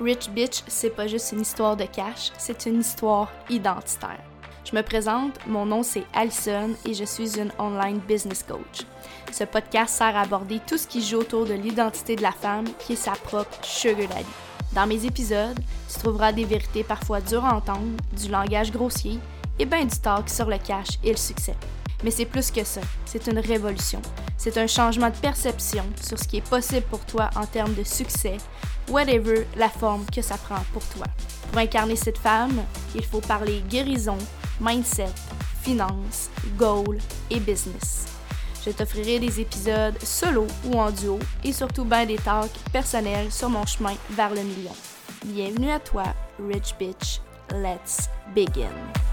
Rich Bitch, c'est pas juste une histoire de cash, c'est une histoire identitaire. Je me présente, mon nom c'est Alison et je suis une online business coach. Ce podcast sert à aborder tout ce qui joue autour de l'identité de la femme qui est sa propre sugar daddy. Dans mes épisodes, tu trouveras des vérités parfois dures à entendre, du langage grossier et bien du talk sur le cash et le succès. Mais c'est plus que ça, c'est une révolution. C'est un changement de perception sur ce qui est possible pour toi en termes de succès, whatever la forme que ça prend pour toi. Pour incarner cette femme, il faut parler guérison, mindset, finance, goal et business. Je t'offrirai des épisodes solo ou en duo et surtout bien des talks personnels sur mon chemin vers le million. Bienvenue à toi, Rich Bitch. Let's begin.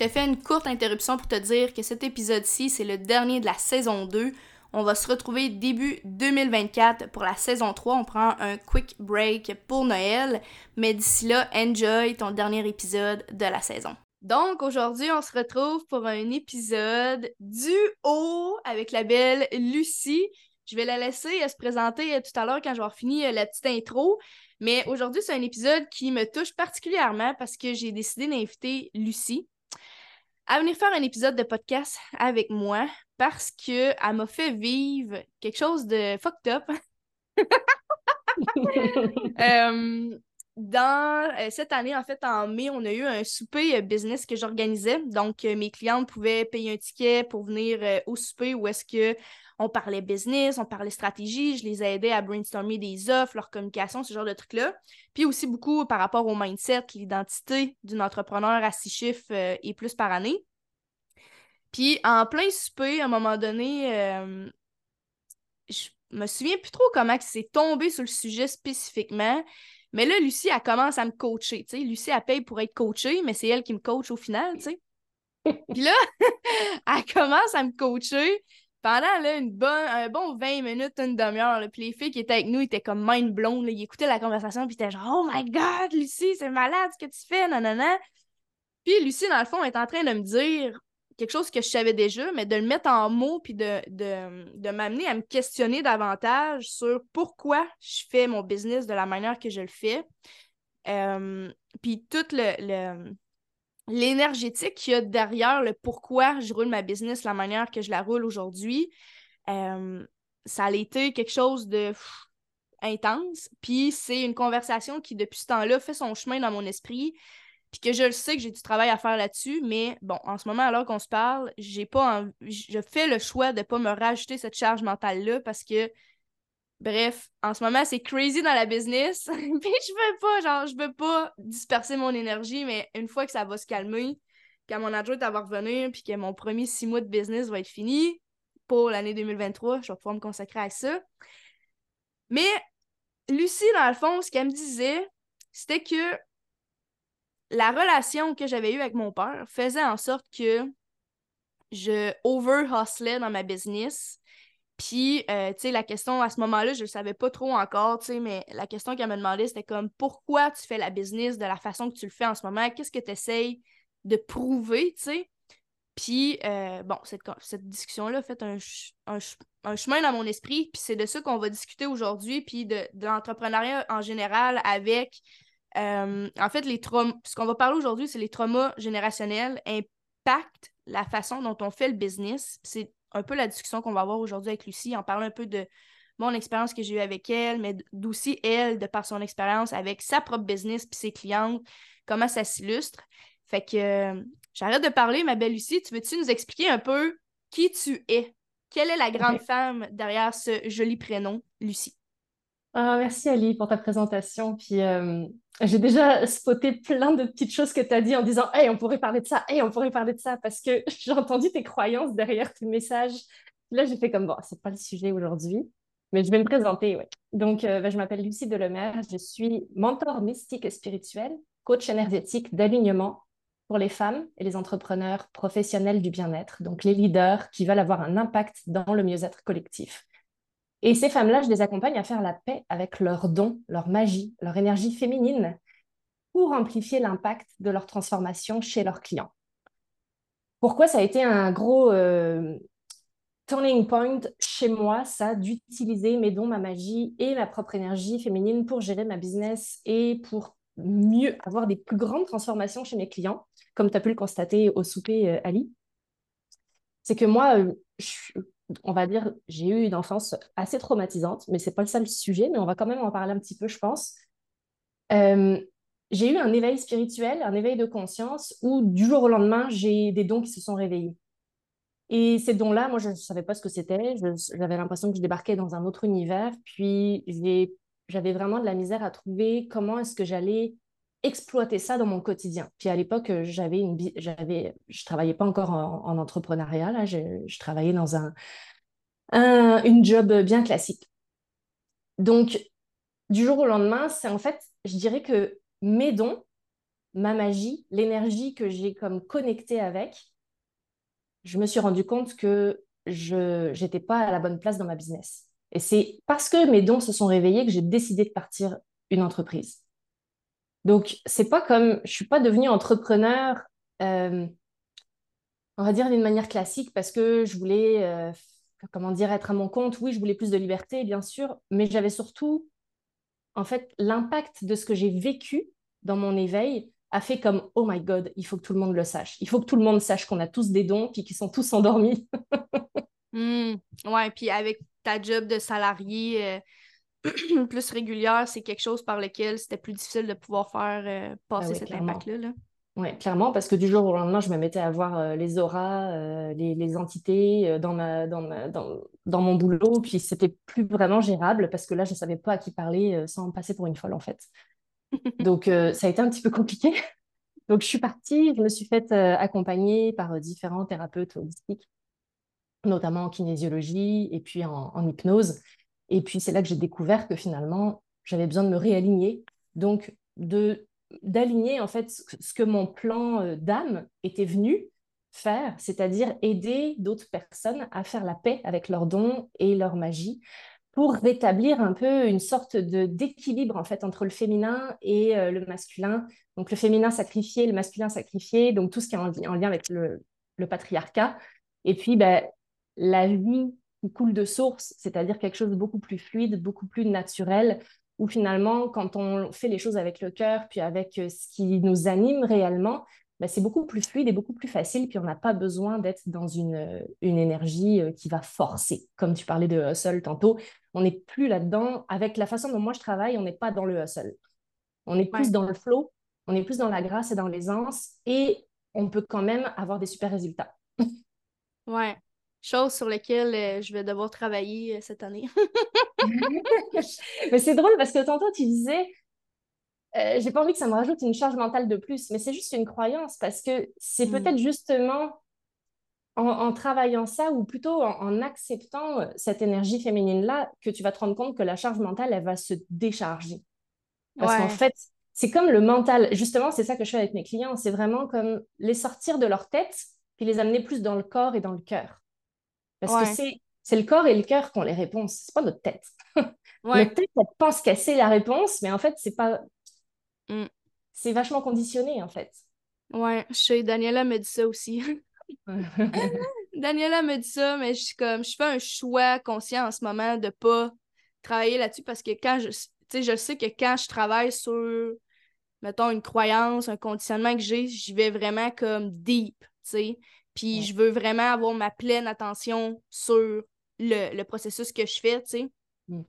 Te fais une courte interruption pour te dire que cet épisode-ci, c'est le dernier de la saison 2. On va se retrouver début 2024 pour la saison 3. On prend un quick break pour Noël, mais d'ici là, enjoy ton dernier épisode de la saison. Donc aujourd'hui, on se retrouve pour un épisode du haut avec la belle Lucie. Je vais la laisser se présenter tout à l'heure quand avoir fini euh, la petite intro. Mais aujourd'hui, c'est un épisode qui me touche particulièrement parce que j'ai décidé d'inviter Lucie à venir faire un épisode de podcast avec moi parce qu'elle m'a fait vivre quelque chose de fucked up. Euh, dans euh, cette année, en fait, en mai, on a eu un souper euh, business que j'organisais. Donc, mes clientes pouvaient payer un ticket pour venir au souper où est-ce que on parlait business, on parlait stratégie, je les aidais à brainstormer des offres, leur communication, ce genre de trucs-là. Puis aussi beaucoup par rapport au mindset, l'identité d'une entrepreneur à six chiffres euh, et plus par année. Puis en plein souper, à un moment donné, euh, je me souviens plus trop comment c'est tombé sur le sujet spécifiquement. Mais là, Lucie, elle commence à me coacher. Lucie, elle paye pour être coachée, mais c'est elle qui me coach au final. sais. Puis là, elle commence à me coacher pendant là, une bonne, un bon 20 minutes, une demi-heure, puis les filles qui étaient avec nous étaient comme mind blown. Ils écoutaient la conversation, puis étaient genre Oh my god, Lucie, c'est malade ce que tu fais, nanana. Puis Lucie, dans le fond, est en train de me dire quelque chose que je savais déjà, mais de le mettre en mots, puis de, de, m'amener à me questionner davantage sur pourquoi je fais mon business de la manière que je le fais. Euh, puis tout le l'énergétique qu'il y a derrière le pourquoi je roule ma business la manière que je la roule aujourd'hui, euh, ça a été quelque chose de intense. Puis c'est une conversation qui, depuis ce temps-là, fait son chemin dans mon esprit. Puis que je le sais que j'ai du travail à faire là-dessus, mais bon, en ce moment, alors qu'on se parle, j'ai pas je fais le choix de ne pas me rajouter cette charge mentale-là parce que Bref, en ce moment, c'est crazy dans la business. Puis je veux pas, genre, je veux pas disperser mon énergie, mais une fois que ça va se calmer, quand mon adjoint va revenir, puis que mon premier six mois de business va être fini pour l'année 2023, je vais pouvoir me consacrer à ça. Mais Lucie, dans le fond, ce qu'elle me disait, c'était que la relation que j'avais eue avec mon père faisait en sorte que je over-hustlais dans ma business puis, euh, tu sais, la question à ce moment-là, je ne savais pas trop encore, tu sais, mais la question qu'elle me demandait, c'était comme pourquoi tu fais la business de la façon que tu le fais en ce moment? Qu'est-ce que tu essayes de prouver, tu sais? Puis, euh, bon, cette, discussion-là fait un, un, chemin dans mon esprit, puis c'est de ça qu'on va discuter aujourd'hui, puis de, l'entrepreneuriat en général avec, euh, en fait, les traumas. Ce qu'on va parler aujourd'hui, c'est les traumas générationnels impactent la façon dont on fait le business. C'est un peu la discussion qu'on va avoir aujourd'hui avec Lucie. On parle un peu de mon expérience que j'ai eue avec elle, mais d'aussi elle, de par son expérience avec sa propre business puis ses clientes, comment ça s'illustre. Fait que euh, j'arrête de parler, ma belle Lucie. Tu veux-tu nous expliquer un peu qui tu es? Quelle est la grande femme derrière ce joli prénom, Lucie? Ah, merci Ali pour ta présentation. Puis euh, j'ai déjà spoté plein de petites choses que tu as dit en disant Hey, on pourrait parler de ça, hey, on pourrait parler de ça, parce que j'ai entendu tes croyances derrière tes messages. Là, j'ai fait comme bon, c'est pas le sujet aujourd'hui, mais je vais me présenter. Donc, euh, ben, je m'appelle Lucie Delemaire, je suis mentor mystique et spirituel, coach énergétique d'alignement pour les femmes et les entrepreneurs professionnels du bien-être, donc les leaders qui veulent avoir un impact dans le mieux-être collectif. Et ces femmes-là, je les accompagne à faire la paix avec leurs dons, leur magie, leur énergie féminine pour amplifier l'impact de leur transformation chez leurs clients. Pourquoi ça a été un gros euh, turning point chez moi, ça, d'utiliser mes dons, ma magie et ma propre énergie féminine pour gérer ma business et pour mieux avoir des plus grandes transformations chez mes clients, comme tu as pu le constater au souper, euh, Ali? C'est que moi, euh, on va dire, j'ai eu une enfance assez traumatisante, mais c'est pas le seul sujet, mais on va quand même en parler un petit peu, je pense. Euh, j'ai eu un éveil spirituel, un éveil de conscience où du jour au lendemain, j'ai des dons qui se sont réveillés. Et ces dons-là, moi, je ne savais pas ce que c'était. J'avais l'impression que je débarquais dans un autre univers. Puis, j'avais vraiment de la misère à trouver comment est-ce que j'allais exploiter ça dans mon quotidien. Puis à l'époque, j'avais une, j'avais, je travaillais pas encore en, entrepreneuriat. Là, je, travaillais dans un, un, une job bien classique. Donc, du jour au lendemain, c'est en fait, je dirais que mes dons, ma magie, l'énergie que j'ai comme connectée avec, je me suis rendu compte que je n'étais pas à la bonne place dans ma business. Et c'est parce que mes dons se sont réveillés que j'ai décidé de partir une entreprise. Donc, c'est pas comme je suis pas devenue entrepreneur, euh, on va dire d'une manière classique, parce que je voulais, euh, comment dire, être à mon compte. Oui, je voulais plus de liberté, bien sûr, mais j'avais surtout, en fait, l'impact de ce que j'ai vécu dans mon éveil a fait comme oh my god, il faut que tout le monde le sache. Il faut que tout le monde sache qu'on a tous des dons puis qu'ils sont tous endormis. Hmm. Ouais, puis avec ta job de salarié euh, plus régulière, c'est quelque chose par lequel c'était plus difficile de pouvoir faire euh, passer ah cet impact-là. Oui, clairement, parce que du jour au lendemain, je me mettais à voir euh, les auras, les, entités dans, ma, dans, dans, dans, mon boulot, puis c'était plus vraiment gérable parce que là, je ne savais pas à qui parler sans passer pour une folle, en fait. Donc, euh, ça a été un petit peu compliqué. Donc, je suis partie, je me suis faite euh, accompagner par euh, différents thérapeutes holistiques, notamment en kinésiologie et puis en, hypnose. Et puis, c'est là que j'ai découvert que finalement, j'avais besoin de me réaligner. Donc, de d'aligner en fait ce que mon plan d'âme était venu faire, c'est-à-dire aider d'autres personnes à faire la paix avec leurs dons et leur magie, pour rétablir un peu une sorte de d'équilibre en fait entre le féminin et euh, le masculin. Donc le féminin sacrifié, le masculin sacrifié, donc tout ce qui est en, lien avec le, patriarcat. Et puis ben, la vie qui coule de source, c'est-à-dire quelque chose de beaucoup plus fluide, beaucoup plus naturel, où finalement, quand on fait les choses avec le cœur, puis avec euh, ce qui nous anime réellement, bah, c'est beaucoup plus fluide et beaucoup plus facile, puis on n'a pas besoin d'être dans une, euh, une énergie euh, qui va forcer. Comme tu parlais de hustle tantôt, on n'est plus là-dedans. Avec la façon dont moi je travaille, on n'est pas dans le hustle. On est plus dans le flow, on est plus dans la grâce et dans l'aisance, et on peut quand même avoir des super résultats. ouais. Chose sur laquelle euh, je vais devoir travailler cette année. Mais c'est drôle parce que tantôt tu disais, euh, j'ai pas envie que ça me rajoute une charge mentale de plus, mais c'est juste une croyance parce que c'est mm. peut-être justement en, travaillant ça ou plutôt en, acceptant euh, cette énergie féminine-là que tu vas te rendre compte que la charge mentale, elle va se décharger. Parce qu'en fait, c'est comme le mental. Justement, c'est ça que je fais avec mes clients. C'est vraiment comme les sortir de leur tête puis les amener plus dans le corps et dans le cœur. Parce que c'est c'est le corps et le cœur qui ont les réponses, c'est pas notre tête. notre tête, elle pense qu'elle sait la réponse, mais en fait, c'est pas Mm. C'est vachement conditionné, en fait. Ouais, je sais, Daniela me dit ça aussi. Daniela me dit ça, mais je suis comme, je fais un choix conscient en ce moment de pas travailler là-dessus parce que quand je, tu sais, je sais que quand je travaille sur, mettons, une croyance, un conditionnement que j'ai, j'y vais vraiment comme deep, tu sais. Puis je veux vraiment avoir ma pleine attention sur le, processus que je fais, tu sais. Mm.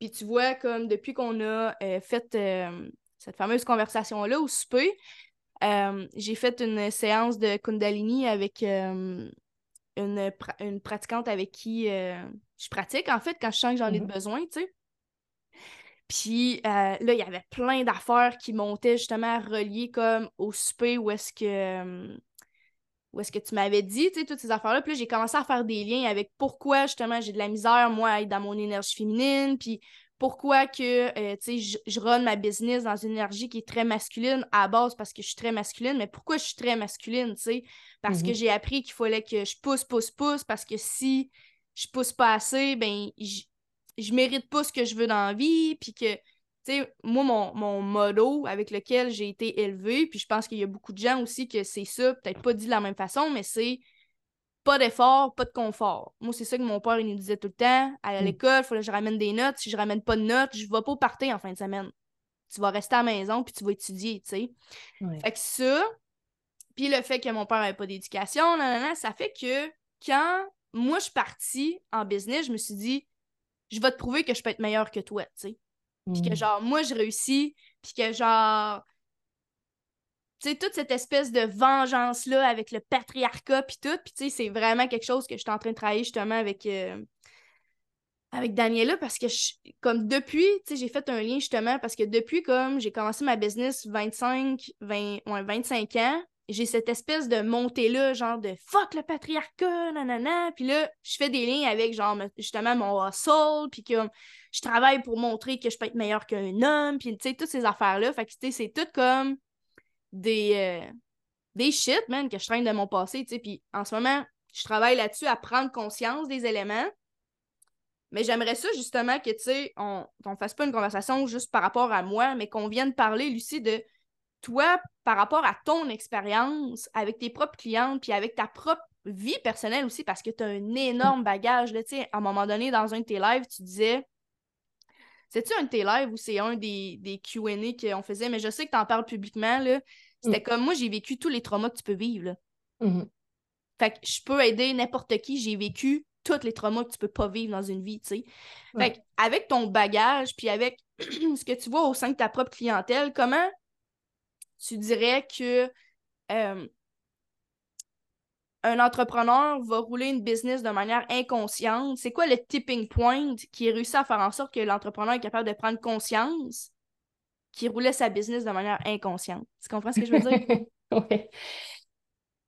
Puis tu vois, comme depuis qu'on a euh, fait euh, cette fameuse conversation-là au souper, euh, j'ai fait une séance de Kundalini avec une, une, pratiquante avec qui je pratique, en fait, quand je sens que j'en ai mm-hmm. besoin, tu sais. Puis là, il y avait plein d'affaires qui montaient justement reliées comme au souper où est-ce que où est-ce que tu m'avais dit, tu sais, toutes ces affaires-là. Puis là, j'ai commencé à faire des liens avec pourquoi, justement, j'ai de la misère, moi, à être dans mon énergie féminine, puis pourquoi que euh, je, je run ma business dans une énergie qui est très masculine à base parce que je suis très masculine, mais pourquoi je suis très masculine, tu sais? Parce que mhm. j'ai appris qu'il fallait que je pousse, pousse, pousse, parce que si je pousse pas assez, ben je, je mérite pas ce que je veux dans la vie, puis que, tu sais, moi, mon, mon motto avec lequel j'ai été élevée, puis je pense qu'il y a beaucoup de gens aussi que c'est ça, peut-être pas dit de la même façon, mais c'est pas d'effort, pas de confort. Moi, c'est ça que mon père il nous disait tout le temps. À Mm. l'école, il fallait que je ramène des notes. Si je ramène pas de notes, je vais pas au party en fin de semaine. Tu vas rester à la maison puis tu vas étudier, tu sais. Ouais. Fait que ça, puis le fait que mon père n'avait pas d'éducation, ça fait que quand moi je suis partie en business, je me suis dit, je vais te prouver que je peux être meilleure que toi, tu sais. Puis que Mm. genre, moi je réussis, puis que genre, tu sais, toute cette espèce de vengeance-là avec le patriarcat, puis tout, puis tu sais, c'est vraiment quelque chose que je suis en train de travailler justement avec. euh, avec Daniela parce que je- comme depuis, tu sais, j'ai fait un lien justement parce que depuis comme j'ai commencé ma business 25, 20, ouais, 25 ans, j'ai cette espèce de montée-là, genre de fuck le patriarcat, nanana. Puis là, je fais des liens avec genre me- justement mon hustle, puis que je travaille pour montrer que je peux être meilleure qu'un homme, puis tu sais, toutes ces affaires-là. Fait que tu sais, c'est tout comme des, euh, des shit, man, que je traîne de mon passé, tu sais. Puis en ce moment, je travaille là-dessus à prendre conscience des éléments. Mais j'aimerais ça justement que, tu sais, on ne fasse pas une conversation juste par rapport à moi, mais qu'on vienne parler, Lucie, de toi par rapport à ton expérience avec tes propres clientes, puis avec ta propre vie personnelle aussi, parce que tu as un énorme bagage. Là, tu sais, à un moment donné, dans un de tes lives, tu disais. C'est-tu un de tes lives ou c'est un des, des QA qu'on faisait? Mais je sais que tu en parles publiquement. là. C'était comme moi, j'ai vécu tous les traumas que tu peux vivre. Là. Mhm. Fait que je peux aider n'importe qui. J'ai vécu tous les traumas que tu peux pas vivre dans une vie, tu sais. Ouais. Fait que avec ton bagage, puis avec ce que tu vois au sein de ta propre clientèle, comment tu dirais que euh, un entrepreneur va rouler une business de manière inconsciente? C'est quoi le tipping point qui réussit à faire en sorte que l'entrepreneur est capable de prendre conscience qui roulait sa business de manière inconsciente? Tu comprends ce que je veux dire? Ouais.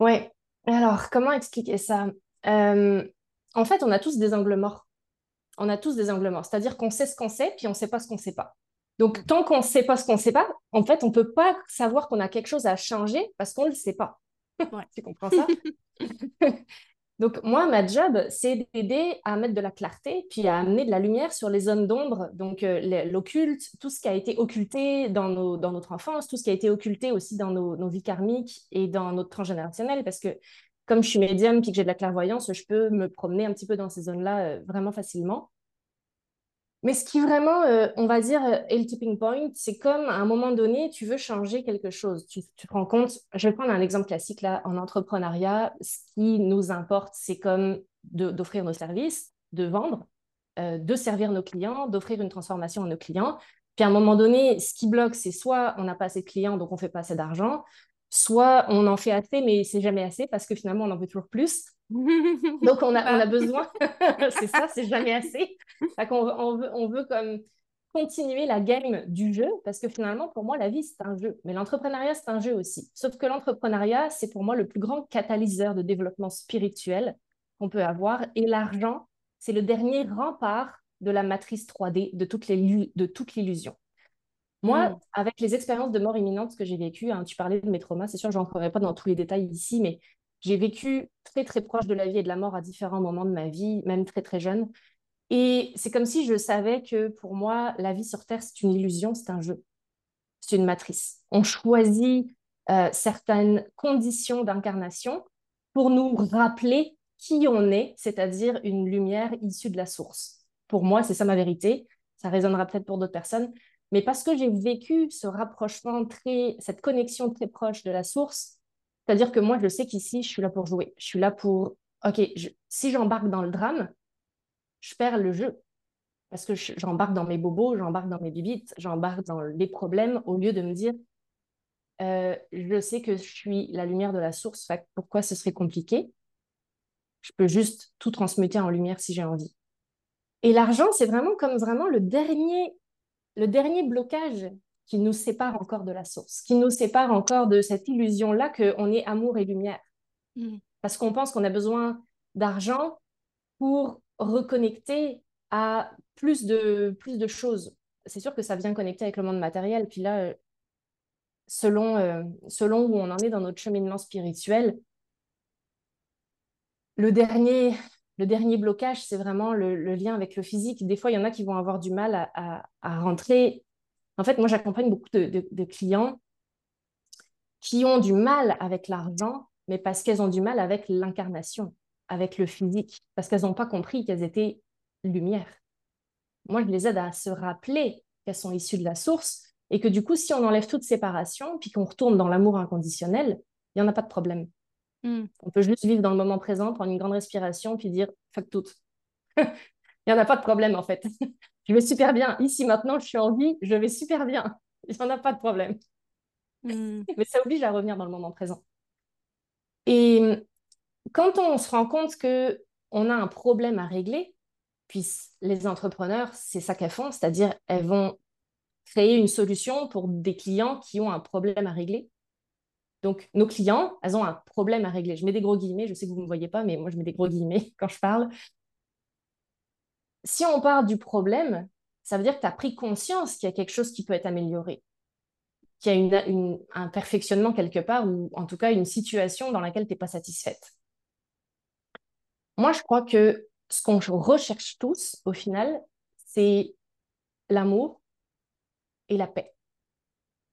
Ouais. Alors, comment expliquer ça? Euh, en fait, on a tous des angles morts. On a tous des angles morts. C'est-à-dire qu'on sait ce qu'on sait, puis on ne sait pas ce qu'on ne sait pas. Donc, tant qu'on ne sait pas ce qu'on ne sait pas, en fait, on ne peut pas savoir qu'on a quelque chose à changer parce qu'on ne le sait pas. Ouais. Tu comprends ça? Donc, moi, ma job, c'est d'aider à mettre de la clarté, puis à amener de la lumière sur les zones d'ombre, donc euh, l'occulte, tout ce qui a été occulté dans, nos, dans notre enfance, tout ce qui a été occulté aussi dans nos, nos vies karmiques et dans notre transgénérationnel, parce que comme je suis médium puis que j'ai de la clairvoyance, je peux me promener un petit peu dans ces zones-là euh, vraiment facilement. Mais ce qui vraiment, euh, on va dire, euh, est le tipping point, c'est comme à un moment donné, tu veux changer quelque chose. Tu, tu te rends compte, je vais prendre un exemple classique là, en entrepreneuriat, ce qui nous importe, c'est comme d'offrir nos services, de vendre, euh, de servir nos clients, d'offrir une transformation à nos clients. Puis à un moment donné, ce qui bloque, c'est soit on n'a pas assez de clients, donc on fait pas assez d'argent, soit on en fait assez, mais c'est jamais assez parce que finalement on en veut toujours plus. Donc, on a, on a besoin, c'est ça, c'est jamais assez. Fait on veut, on veut comme continuer la game du jeu parce que finalement, pour moi, la vie, c'est un jeu. Mais l'entrepreneuriat, c'est un jeu aussi. Sauf que l'entrepreneuriat, c'est pour moi le plus grand catalyseur de développement spirituel qu'on peut avoir. Et l'argent, c'est le dernier rempart de la matrice 3D, de toute l'élu- de toute l'illusion. Moi, Mm. avec les expériences de mort imminente que j'ai vécues, hein, tu parlais de mes traumas, c'est sûr, je n'entrerai pas dans tous les détails ici, mais j'ai vécu très, très proche de la vie et de la mort à différents moments de ma vie, même très, très jeune. Et c'est comme si je savais que pour moi, la vie sur Terre, c'est une illusion, c'est un jeu, c'est une matrice. On choisit euh, certaines conditions d'incarnation pour nous rappeler qui on est, c'est-à-dire une lumière issue de la source. Pour moi, c'est ça ma vérité. Ça résonnera peut-être pour d'autres personnes. Mais parce que j'ai vécu ce rapprochement très, cette connexion très proche de la source, c'est-à-dire que moi, je sais qu'ici, je suis là pour jouer. Je suis là pour, OK, si j'embarque dans le drame, je perds le jeu. Parce que je- j'embarque dans mes bobos, j'embarque dans mes bibites, j'embarque dans les problèmes au lieu de me dire, euh, je sais que je suis la lumière de la source, fait pourquoi ce serait compliqué? Je peux juste tout transmuter en lumière si j'ai envie. Et l'argent, c'est vraiment comme vraiment le dernier, le dernier blocage qui nous sépare encore de la source, qui nous sépare encore de cette illusion-là qu'on est amour et lumière. Mm. Parce qu'on pense qu'on a besoin d'argent pour reconnecter à plus de, plus de choses. C'est sûr que ça vient connecter avec le monde matériel. Puis là, euh, selon, euh, selon où on en est dans notre cheminement spirituel, le dernier, le dernier blocage, c'est vraiment le, le lien avec le physique. Des fois, il y en a qui vont avoir du mal à, à- à rentrer. En fait, moi, j'accompagne beaucoup de, de- de clients qui ont du mal avec l'argent, mais parce qu'elles ont du mal avec l'incarnation, avec le physique parce qu'elles n'ont pas compris qu'elles étaient lumière. Moi, je les aide à se rappeler qu'elles sont issues de la source et que du coup, si on enlève toute séparation puis qu'on retourne dans l'amour inconditionnel, il n'y en a pas de problème. Hmm. On peut juste vivre dans le moment présent, prendre une grande respiration puis dire fuck tout. il n'y en a pas de problème en fait. Je vais super bien. Ici, maintenant, je suis en vie, je vais super bien. Il n'y en a pas de problème. Hmm. Mais ça oblige à revenir dans le moment présent. Et quand on se rend compte que on a un problème à régler, puis les entrepreneurs, c'est ça qu'elles font, c'est-à-dire elles vont créer une solution pour des clients qui ont un problème à régler. Donc, nos clients, elles ont un problème à régler. Je mets des gros guillemets, je sais que vous ne me voyez pas, mais moi, je mets des gros guillemets quand je parle. Si on part du problème, ça veut dire que tu as pris conscience qu'il y a quelque chose qui peut être amélioré, qu'il y a un perfectionnement quelque part, ou en tout cas une situation dans laquelle tu n'es pas satisfaite. Moi, je crois que ce qu'on recherche tous, au final, c'est l'amour et la paix.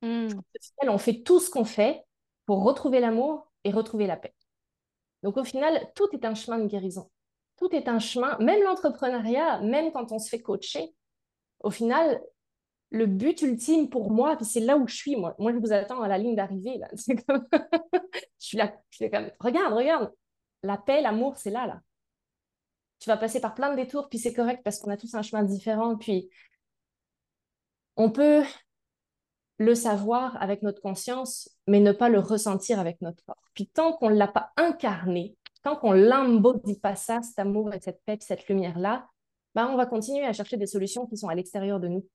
Hmm. Au final, on fait tout ce qu'on fait pour retrouver l'amour et retrouver la paix. Donc, au final, tout est un chemin de guérison. Tout est un chemin, même l'entrepreneuriat, même quand on se fait coacher, au final, le but ultime pour moi, puis c'est là où je suis, moi, je vous attends à la ligne d'arrivée, là. Comme... regarde, regarde, la paix, l'amour, c'est là, là tu vas passer par plein de détours, puis c'est correct parce qu'on a tous un chemin différent. Puis on peut le savoir avec notre conscience, mais ne pas le ressentir avec notre corps. Puis tant qu'on ne l'a pas incarné, tant qu'on l'embodit pas ça, cet amour et cette paix, cette lumière-là, ben on va continuer à chercher des solutions qui sont à l'extérieur de nous.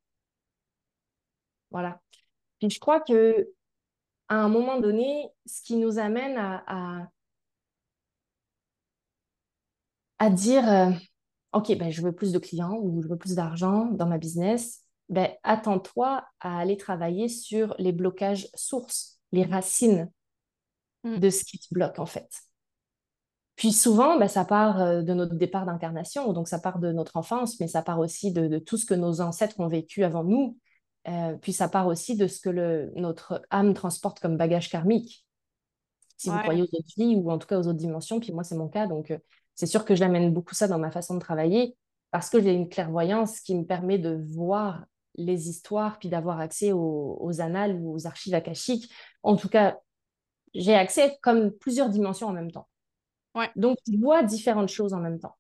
Voilà. Puis je crois que à un moment donné, ce qui nous amène à à dire, euh, OK, ben, je veux plus de clients ou je veux plus d'argent dans ma business, ben, attends-toi à aller travailler sur les blocages sources, les racines mm. de ce qui te bloque en fait. Puis souvent, ben, ça part euh, de notre départ d'incarnation, donc ça part de notre enfance, mais ça part aussi de, tout ce que nos ancêtres ont vécu avant nous. Euh, puis ça part aussi de ce que le, notre âme transporte comme bagage karmique. Si vous croyez aux autres vies ou en tout cas aux autres dimensions, puis moi c'est mon cas, donc c'est sûr que j'amène beaucoup ça dans ma façon de travailler parce que j'ai une clairvoyance qui me permet de voir les histoires puis d'avoir accès aux, annales ou aux archives akashiques. En tout cas, j'ai accès comme plusieurs dimensions en même temps. Donc, je vois différentes choses en même temps.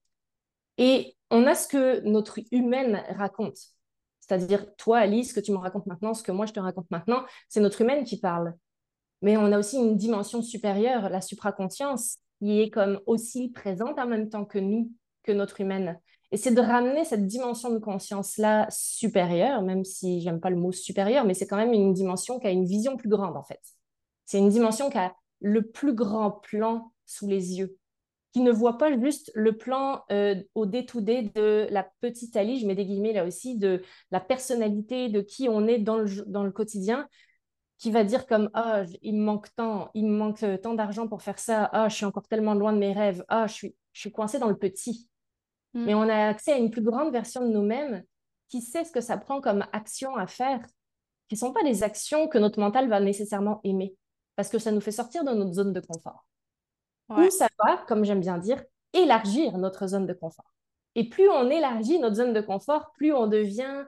Et on a ce que notre humaine raconte. C'est-à-dire, toi, Alice, ce que tu me racontes maintenant, ce que moi, je te raconte maintenant, c'est notre humaine qui parle. Mais on a aussi une dimension supérieure, la supraconscience, qui est comme aussi présente en même temps que nous, que notre humaine. Et c'est de ramener cette dimension de conscience-là supérieure, même si j'aime pas le mot supérieur, mais c'est quand même une dimension qui a une vision plus grande, en fait. C'est une dimension qui a le plus grand plan sous les yeux, qui ne voit pas juste le plan euh, au day-to-day de la petite Ali, je mets des guillemets là aussi, de la personnalité, de qui on est dans le, dans le quotidien, qui va dire comme ah il me manque tant, il me manque euh, tant d'argent pour faire ça, ah je suis encore tellement loin de mes rêves, ah je suis je suis coincée dans le petit. Mm. Mais on a accès à une plus grande version de nous-mêmes qui sait ce que ça prend comme action à faire, qui ne sont pas des actions que notre mental va nécessairement aimer, parce que ça nous fait sortir de notre zone de confort. Ou ça va, comme j'aime bien dire, élargir notre zone de confort. Et plus on élargit notre zone de confort, plus on devient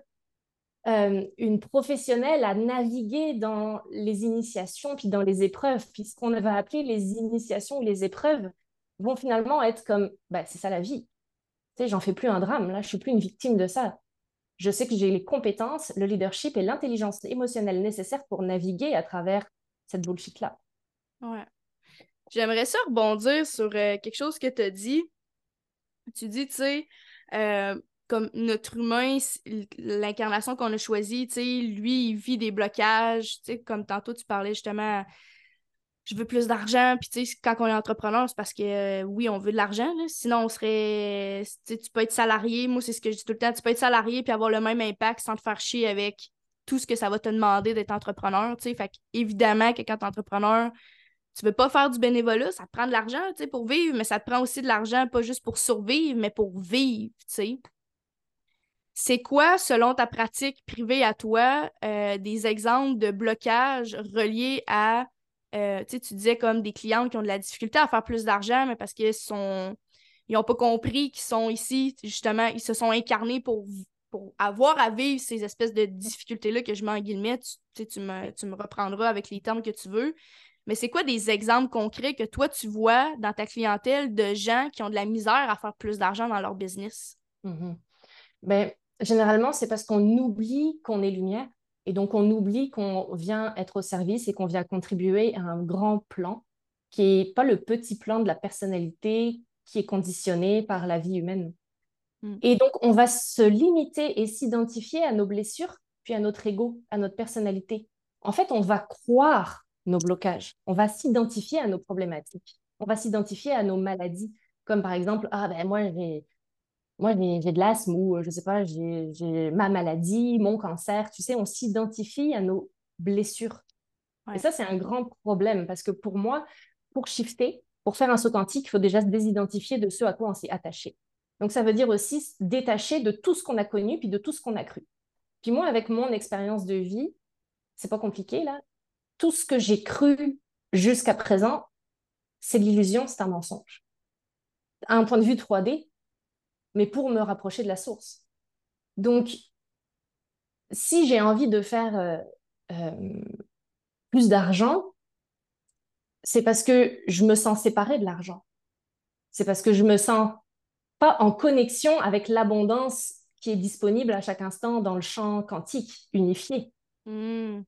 euh, une professionnelle à naviguer dans les initiations puis dans les épreuves, puisqu'on va appeler les initiations ou les épreuves vont finalement être comme, bah, c'est ça la vie. Tu sais, j'en fais plus un drame, là, je suis plus une victime de ça. Je sais que j'ai les compétences, le leadership et l'intelligence émotionnelle nécessaires pour naviguer à travers cette bullshit-là. Ouais. J'aimerais ça rebondir sur euh, quelque chose que tu as dit. Tu dis, tu sais, euh, comme notre humain, l'incarnation qu'on a choisie, tu sais, lui, il vit des blocages, tu sais, comme tantôt tu parlais justement, je veux plus d'argent, puis tu sais, quand on est entrepreneur, c'est parce que euh, oui, on veut de l'argent, sinon on serait, tu peux être salarié, moi c'est ce que je dis tout le temps, tu peux être salarié puis avoir le même impact sans te faire chier avec tout ce que ça va te demander d'être entrepreneur, tu sais, fait évidemment que quand tu es entrepreneur, tu veux pas faire du bénévolat, ça te prend de l'argent, pour vivre, mais ça te prend aussi de l'argent, pas juste pour survivre, mais pour vivre, sais. C'est quoi, selon ta pratique privée à toi, euh, des exemples de blocage reliés à, euh, tu disais comme des clients qui ont de la difficulté à faire plus d'argent, mais parce qu'ils sont, ils n'ont pas compris qu'ils sont ici, justement, ils se sont incarnés pour, pour avoir à vivre ces espèces de difficultés-là que je mets en guillemets. Tu, tu, me, tu me reprendras avec les termes que tu veux. Mais c'est quoi des exemples concrets que toi, tu vois dans ta clientèle de gens qui ont de la misère à faire plus d'argent dans leur business? Mm-hmm. Ben, généralement, c'est parce qu'on oublie qu'on est lumière et donc on oublie qu'on vient être au service et qu'on vient contribuer à un grand plan qui n'est pas le petit plan de la personnalité qui est conditionné par la vie humaine. Mm. Et donc, on va se limiter et s'identifier à nos blessures, puis à notre ego, à notre personnalité. En fait, on va croire nos blocages, on va s'identifier à nos problématiques, on va s'identifier à nos maladies, comme par exemple, ah ben moi j'ai moi j'ai de l'asthme ou je sais pas, j'ai ma maladie, mon cancer, tu sais, on s'identifie à nos blessures. Et ça, c'est un grand problème parce que pour moi, pour shifter, pour faire un saut quantique, il faut déjà se désidentifier de ce à quoi on s'est attaché. Donc, ça veut dire aussi se détacher de tout ce qu'on a connu puis de tout ce qu'on a cru. Puis moi, avec mon expérience de vie, c'est pas compliqué là. Tout ce que j'ai cru jusqu'à présent, c'est l'illusion, c'est un mensonge. À un point de vue 3D, mais pour me rapprocher de la source. Donc, si j'ai envie de faire euh, euh, plus d'argent, c'est parce que je me sens séparée de l'argent. C'est parce que je me sens pas en connexion avec l'abondance qui est disponible à chaque instant dans le champ quantique unifié. Hmm.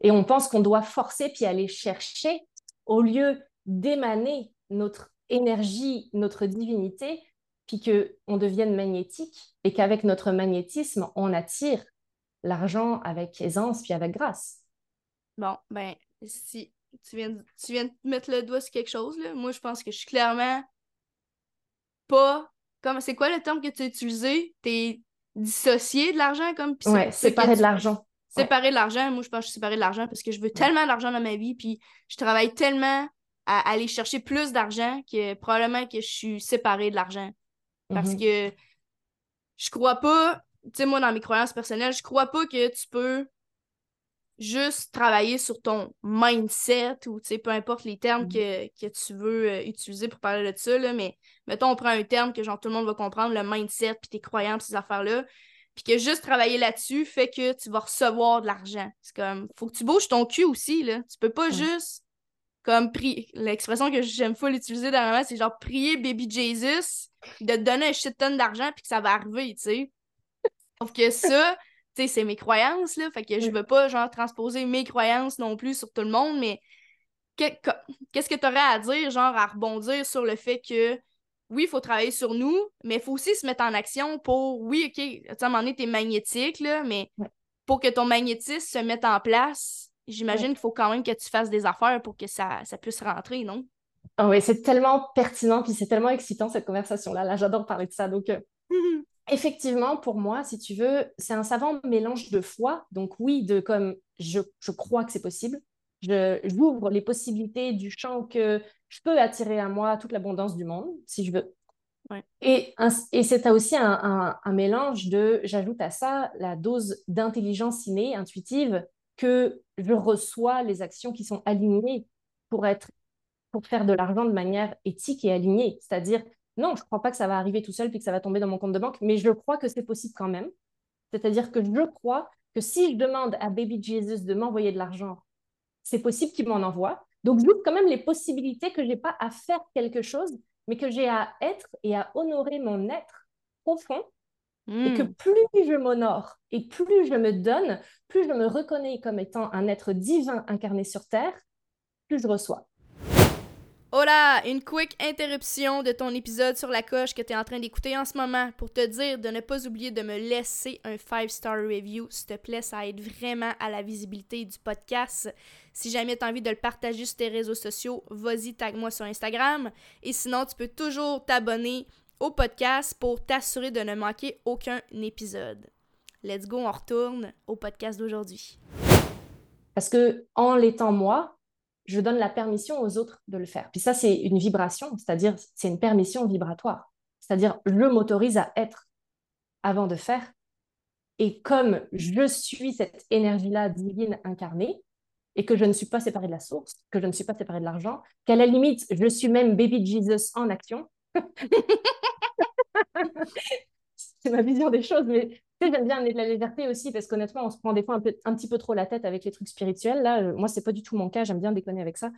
Et on pense qu'on doit forcer puis aller chercher au lieu d'émaner notre énergie, notre divinité, puis qu'on devienne magnétique et qu'avec notre magnétisme, on attire l'argent avec aisance puis avec grâce. Bon, ben, si tu viens, tu viens de mettre le doigt sur quelque chose, là, moi, je pense que je suis clairement pas. Comme, c'est quoi le terme que tu as utilisé? T'es dissocié de l'argent, comme. Ouais, séparé de l'argent. Séparé de l'argent. Moi, je pense que je suis séparé de l'argent parce que je veux tellement d'argent dans ma vie, puis je travaille tellement à aller chercher plus d'argent que probablement que je suis séparée de l'argent. Parce mhm. que je crois pas, tu sais, moi, dans mes croyances personnelles, je crois pas que tu peux juste travailler sur ton mindset ou, tu sais, peu importe les termes mhm. que, tu veux euh, utiliser pour parler de ça, là, mais mettons, on prend un terme que, genre, tout le monde va comprendre, le mindset, puis tes croyances, ces affaires-là, puis que juste travailler là-dessus fait que tu vas recevoir de l'argent. C'est comme, faut que tu bouges ton cul aussi, là. Tu peux pas juste, comme, prier. L'expression que j'aime full utiliser dernièrement, c'est genre prier Baby Jesus de te donner un shit tonne d'argent puis que ça va arriver, tu sais. Sauf que ça, tu sais, c'est mes croyances, là. Fait que je veux pas, genre, transposer mes croyances non plus sur tout le monde, mais qu'est-ce que tu aurais à dire, genre, à rebondir sur le fait que, oui, il faut travailler sur nous, mais il faut aussi se mettre en action pour, oui, OK, à un moment donné, t'es magnétique, là, mais pour que ton magnétisme se mette en place, j'imagine qu'il faut quand même que tu fasses des affaires pour que ça, ça puisse rentrer, non? Ah oui, c'est tellement pertinent, puis c'est tellement excitant cette conversation-là. Là, j'adore parler de ça. Donc, euh, effectivement, pour moi, si tu veux, c'est un savant mélange de foi. Donc, oui, de comme je, je crois que c'est possible. J'ouvre les possibilités du champ que je peux attirer à moi toute l'abondance du monde, si je veux. Et, et c'est aussi un, un, mélange de, j'ajoute à ça la dose d'intelligence innée, intuitive, que je reçois les actions qui sont alignées pour être pour faire de l'argent de manière éthique et alignée. C'est-à-dire, non, je ne crois pas que ça va arriver tout seul puis que ça va tomber dans mon compte de banque, mais je crois que c'est possible quand même. C'est-à-dire que je crois que si je demande à Baby Jesus de m'envoyer de l'argent, c'est possible qu'il m'en envoie. Donc, j'ouvre quand même les possibilités que je n'ai pas à faire quelque chose, mais que j'ai à être et à honorer mon être profond. Et que hmm. plus je m'honore et plus je me donne, plus je me reconnais comme étant un être divin incarné sur Terre, plus je reçois. Hola, une quick interruption de ton épisode sur la coche que tu es en train d'écouter en ce moment pour te dire de ne pas oublier de me laisser un 5-star review. S'il te plaît, ça aide vraiment à la visibilité du podcast. Si jamais tu as envie de le partager sur tes réseaux sociaux, vas-y, tag-moi sur Instagram. Et sinon, tu peux toujours t'abonner au podcast pour t'assurer de ne manquer aucun épisode. Let's go, on retourne au podcast d'aujourd'hui. Parce que en l'étant moi, je donne la permission aux autres de le faire. Puis ça, c'est une vibration, c'est-à-dire c'est une permission vibratoire. C'est-à-dire je m'autorise à être avant de faire. Et comme je suis cette énergie-là divine incarnée, et que je ne suis pas séparée de la source, que je ne suis pas séparée de l'argent, qu'à la limite, je suis même baby Jesus en action, c'est ma vision des choses, mais j'aime bien de la légèreté aussi parce qu'honnêtement, on se prend des fois un, peu, un petit peu trop la tête avec les trucs spirituels. Là, euh, moi, c'est pas du tout mon cas. J'aime bien déconner avec ça.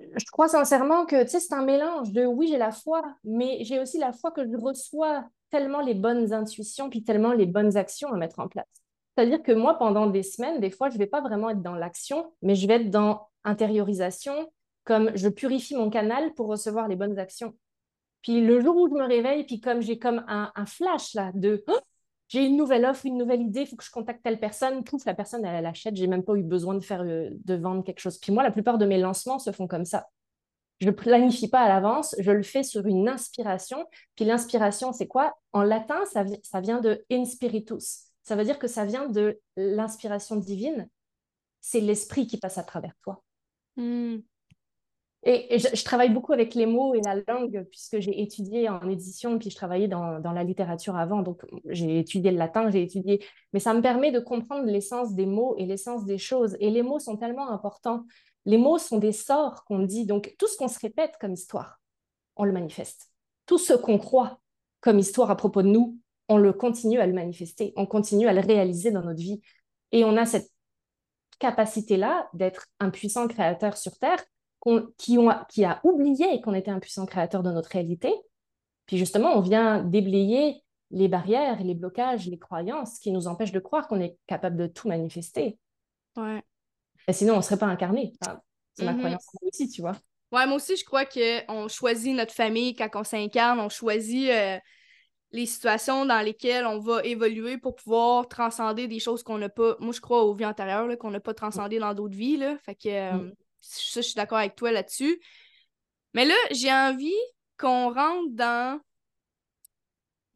Je crois sincèrement que c'est un mélange de oui, j'ai la foi, mais j'ai aussi la foi que je reçois tellement les bonnes intuitions puis tellement les bonnes actions à mettre en place. C'est-à-dire que moi, pendant des semaines, des fois, je ne vais pas vraiment être dans l'action, mais je vais être dans intériorisation, comme je purifie mon canal pour recevoir les bonnes actions. Puis le jour où je me réveille, puis comme j'ai comme un, flash là de oh, j'ai une nouvelle offre, une nouvelle idée, il faut que je contacte telle personne, pouf, la personne elle, achète, j'ai même pas eu besoin de faire euh, de vendre quelque chose. Puis moi, la plupart de mes lancements se font comme ça. Je ne planifie pas à l'avance, je le fais sur une inspiration. Puis l'inspiration, c'est quoi? En latin, ça, ça vient de inspiritus. Ça veut dire que ça vient de l'inspiration divine. C'est l'esprit qui passe à travers toi. Hmm. Et, je, travaille beaucoup avec les mots et la langue, puisque j'ai étudié en édition, puis je travaillais dans, la littérature avant, donc j'ai étudié le latin, j'ai étudié, mais ça me permet de comprendre l'essence des mots et l'essence des choses. Et les mots sont tellement importants. Les mots sont des sorts qu'on dit, donc tout ce qu'on se répète comme histoire, on le manifeste. Tout ce qu'on croit comme histoire à propos de nous, on le continue à le manifester, on continue à le réaliser dans notre vie. Et on a cette capacité-là d'être un puissant créateur sur Terre qui, ont, qui a oublié qu'on était un puissant créateur de notre réalité. Puis justement, on vient déblayer les barrières, les blocages, les croyances qui nous empêchent de croire qu'on est capable de tout manifester. Ouais. Et sinon, on ne serait pas incarné. c'est ma Mhm. croyance aussi, tu vois. Ouais, moi aussi, je crois qu'on choisit notre famille quand on s'incarne, on choisit euh, les situations dans lesquelles on va évoluer pour pouvoir transcender des choses qu'on n'a pas. Moi, je crois aux vies antérieures, qu'on n'a pas transcendé dans d'autres vies. Là. Fait que euh, Mm. Ça, je suis d'accord avec toi là-dessus. Mais là, j'ai envie qu'on rentre dans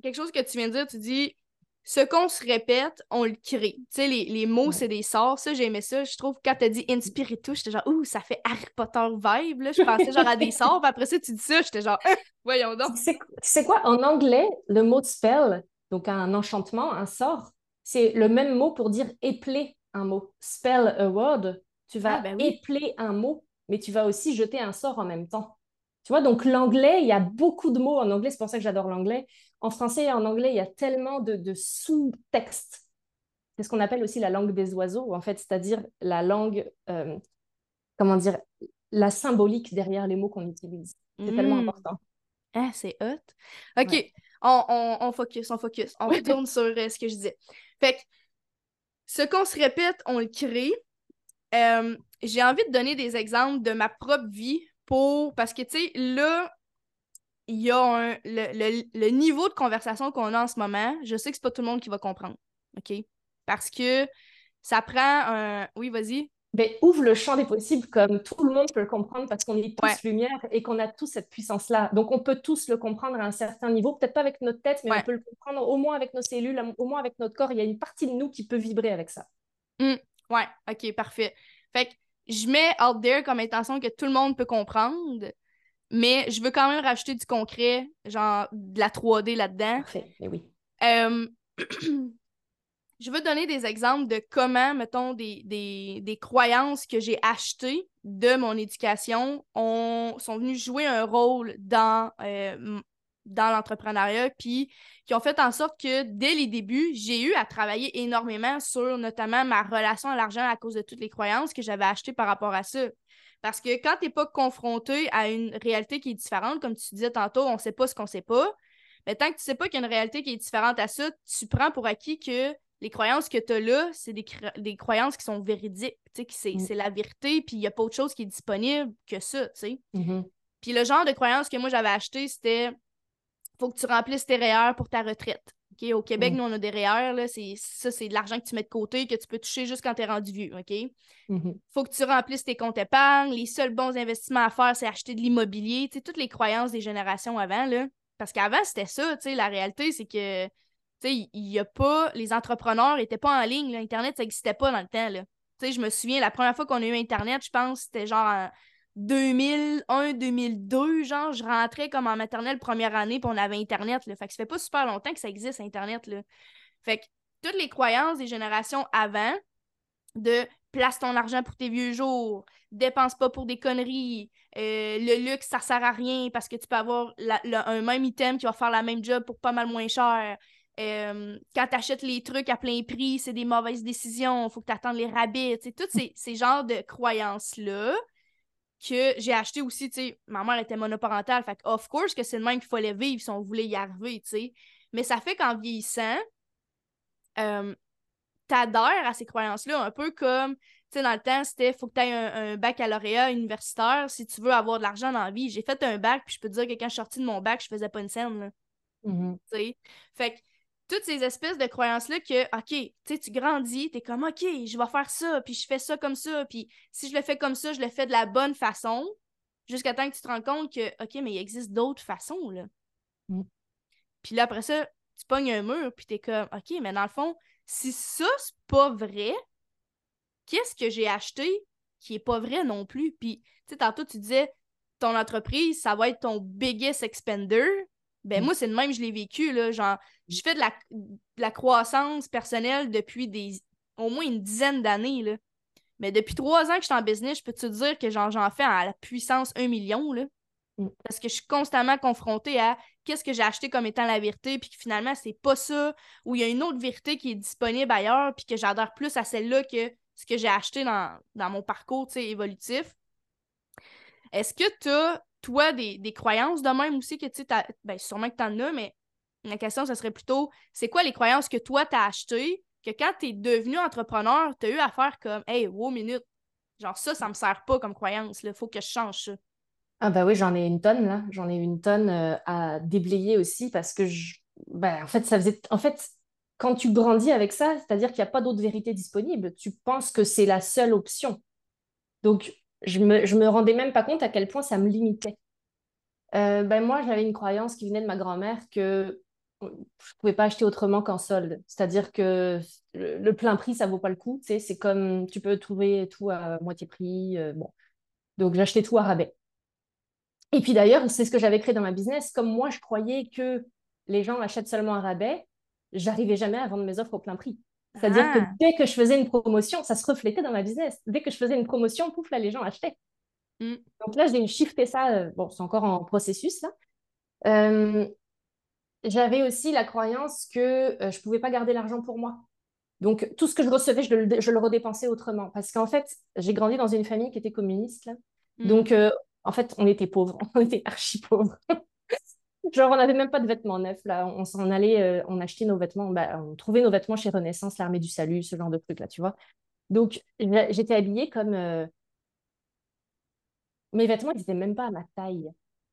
quelque chose que tu viens de dire. Tu dis ce qu'on se répète, on le crée. Tu sais, les, les mots, Ouais. c'est des sorts. Ça, j'aimais ça. Je trouve que quand t'as dit Inspiritus, j'étais genre, ouh, ça fait Harry Potter vibe. Là. Je pensais genre à des sorts. Puis après ça, tu dis ça, j'étais genre, Ah, voyons donc. Tu sais- tu sais quoi? En anglais, le mot spell, donc un enchantement, un sort, c'est le même mot pour dire épeler un mot. Spell a word, tu vas Ah, ben oui. épeler un mot, mais tu vas aussi jeter un sort en même temps. Tu vois, donc l'anglais, il y a beaucoup de mots en anglais, c'est pour ça que j'adore l'anglais. En français et en anglais, il y a tellement de, de sous-textes. C'est ce qu'on appelle aussi la langue des oiseaux, en fait, c'est-à-dire la langue, euh, comment dire, la symbolique derrière les mots qu'on utilise. C'est tellement Mm. important. Ah, c'est hot. OK, Ouais. on, on, on focus, on focus. On retourne sur euh, ce que je disais. Fait que, ce qu'on se répète, on le crée. Euh, J'ai envie de donner des exemples de ma propre vie pour... Parce que, tu sais, là, il y a un... Le, le- le niveau de conversation qu'on a en ce moment, je sais que c'est pas tout le monde qui va comprendre. OK? Parce que ça prend un... Oui, vas-y. ben, ouvre le champ des possibles comme tout le monde peut le comprendre parce qu'on est tous Ouais. lumière et qu'on a tous cette puissance-là. Donc, on peut tous le comprendre à un certain niveau, peut-être pas avec notre tête, mais Ouais. on peut le comprendre au moins avec nos cellules, au moins avec notre corps. Il y a une partie de nous qui peut vibrer avec ça. Ouais, ok, parfait. Fait que je mets out there comme intention que tout le monde peut comprendre, mais je veux quand même rajouter du concret, genre de la 3D là-dedans. Parfait, mais oui. Euh, je veux donner des exemples de comment, mettons, des, des, des croyances que j'ai achetées de mon éducation ont, sont venues jouer un rôle dans, euh, dans l'entrepreneuriat, puis qui ont fait en sorte que dès les débuts, j'ai eu à travailler énormément sur notamment ma relation à l'argent à cause de toutes les croyances que j'avais achetées par rapport à ça. Parce que quand tu n'es pas confronté à une réalité qui est différente, comme tu disais tantôt, on ne sait pas ce qu'on ne sait pas, mais tant que tu ne sais pas qu'il y a une réalité qui est différente à ça, tu prends pour acquis que les croyances que tu as là, c'est des, des croyances qui sont véridiques, tu sais, que c'est Mm. c'est la vérité, puis il n'y a pas autre chose qui est disponible que ça, tu sais. Mhm. Puis le genre de croyances que moi j'avais acheté, c'était faut que tu remplisses tes REER pour ta retraite. Au Québec, Mm. nous, on a des REER, là, c'est, ça, c'est de l'argent que tu mets de côté, que tu peux toucher juste quand tu es rendu vieux. OK? Mhm. faut que tu remplisses tes comptes épargne. Les seuls bons investissements à faire, c'est acheter de l'immobilier. Toutes les croyances des générations avant, là. Parce qu'avant, c'était ça. La réalité, c'est que, il y a pas... Les entrepreneurs n'étaient pas en ligne, là. Internet, ça n'existait pas dans le temps, là. Je me souviens, la première fois qu'on a eu Internet, je pense, c'était genre en 2001, 2002, genre, je rentrais comme en maternelle première année, puis on avait Internet, là. Fait que ça fait pas super longtemps que ça existe, Internet, là. Fait que toutes les croyances des générations avant, de place ton argent pour tes vieux jours, dépense pas pour des conneries, euh, le luxe, ça sert à rien parce que tu peux avoir un même item qui va faire la même job pour pas mal moins cher. Euh, quand tu achètes les trucs à plein prix, c'est des mauvaises décisions, faut que tu attendes les rabais. Tous ces, ces genres de croyances-là que j'ai acheté aussi, tu sais, ma mère était monoparentale, fait of course que c'est le même qu'il fallait vivre si on voulait y arriver, tu sais. Mais ça fait qu'en vieillissant, euh, t'adhères à ces croyances-là, un peu comme, tu sais, dans le temps, c'était faut que tu aies un, baccalauréat universitaire si tu veux avoir de l'argent dans la vie. J'ai fait un bac, puis je peux te dire que quand je suis sortie de mon bac, je faisais pas une scène, là. Mm-hmm. Tu sais? Fait que toutes ces espèces de croyances-là que, OK, tu tu grandis, tu es comme, OK, je vais faire ça, puis je fais ça comme ça, puis si je le fais comme ça, je le fais de la bonne façon, jusqu'à temps que tu te rends compte que, OK, mais il existe d'autres façons, là. Mm. Puis là, après ça, tu pognes un mur, puis t'es comme, OK, mais dans le fond, si ça, c'est pas vrai, qu'est-ce que j'ai acheté qui est pas vrai non plus? Puis, tu sais, tantôt, tu disais, ton entreprise, ça va être ton biggest expender. Ben, mm. moi, c'est le même, je l'ai vécu, là. Genre, je fais de la, la croissance personnelle depuis des au moins une dizaine d'années, là. Mais depuis trois ans que je suis en business, je peux te dire que j'en fais à la puissance 1 million, là? Mm. Parce que je suis constamment confrontée à qu'est-ce que j'ai acheté comme étant la vérité, puis que finalement, c'est pas ça, ou il y a une autre vérité qui est disponible ailleurs, puis que j'adore plus à celle-là que ce que j'ai acheté dans, dans mon parcours évolutif. Est-ce que tu as, toi, des, croyances de même aussi que tu sais, ben, sûrement que tu en as, mais la question, ce serait plutôt c'est quoi les croyances que toi, tu as achetées, que quand tu es devenu entrepreneur, tu as eu à faire comme Hey, wow, minute, genre ça, ça me sert pas comme croyance, il faut que je change ça. Ah bah oui, j'en ai une tonne là, j'en ai une tonne euh, à déblayer aussi parce que je... bah, en fait ça faisait en fait quand tu grandis avec ça, c'est-à-dire qu'il n'y a pas d'autre vérité disponible, tu penses que c'est la seule option. Donc je me, me rendais même pas compte à quel point ça me limitait. Euh, ben moi j'avais une croyance qui venait de ma grand-mère que je pouvais pas acheter autrement qu'en solde. C'est-à-dire que le, plein prix, ça vaut pas le coup. C'est comme tu peux trouver tout à moitié prix. Euh, bon. Donc j'achetais tout à rabais. Et puis d'ailleurs, c'est ce que j'avais créé dans ma business. Comme moi, je croyais que les gens achètent seulement à rabais, j'arrivais jamais à vendre mes offres au plein prix. C'est-à-dire que ah. dès que je faisais une promotion, ça se reflétait dans ma business. Dès que je faisais une promotion, pouf, là, les gens achetaient. Mm. Donc là, j'ai shifté ça. Euh, bon, c'est encore en processus, là. Euh, j'avais aussi la croyance que euh, je ne pouvais pas garder l'argent pour moi. Donc, tout ce que je recevais, je le, je le redépensais autrement. Parce qu'en fait, j'ai grandi dans une famille qui était communiste. Là. Mm. Donc, en fait, on était pauvres, on était archi pauvres. Genre, on n'avait même pas de vêtements neufs, là. On s'en allait, euh, on achetait nos vêtements, bah, on trouvait nos vêtements chez Renaissance, l'Armée du Salut, ce genre de trucs, là, tu vois. Donc, j'étais habillée comme. Euh, mes vêtements, ils n'étaient même pas à ma taille.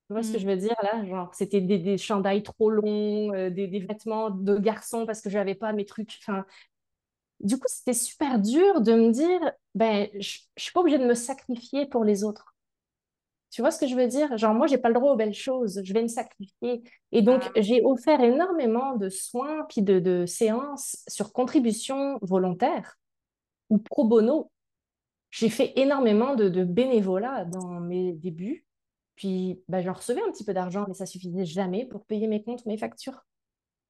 Tu vois ce que je mm. veux dire, là? Genre, c'était des, des chandails trop longs, euh, des, des, vêtements de garçon parce que je n'avais pas mes trucs. Enfin, du coup, c'était super dur de me dire, ben, je ne suis pas obligée de me sacrifier pour les autres. Tu vois ce que je veux dire? Genre, moi, j'ai pas le droit aux belles choses, je vais me sacrifier. Et donc, ah. j'ai offert énormément de soins, puis de, séances sur contribution volontaire ou pro bono. J'ai fait énormément de, bénévolat dans mes débuts. Puis, bah, j'en recevais un petit peu d'argent, mais ça suffisait jamais pour payer mes comptes, mes factures.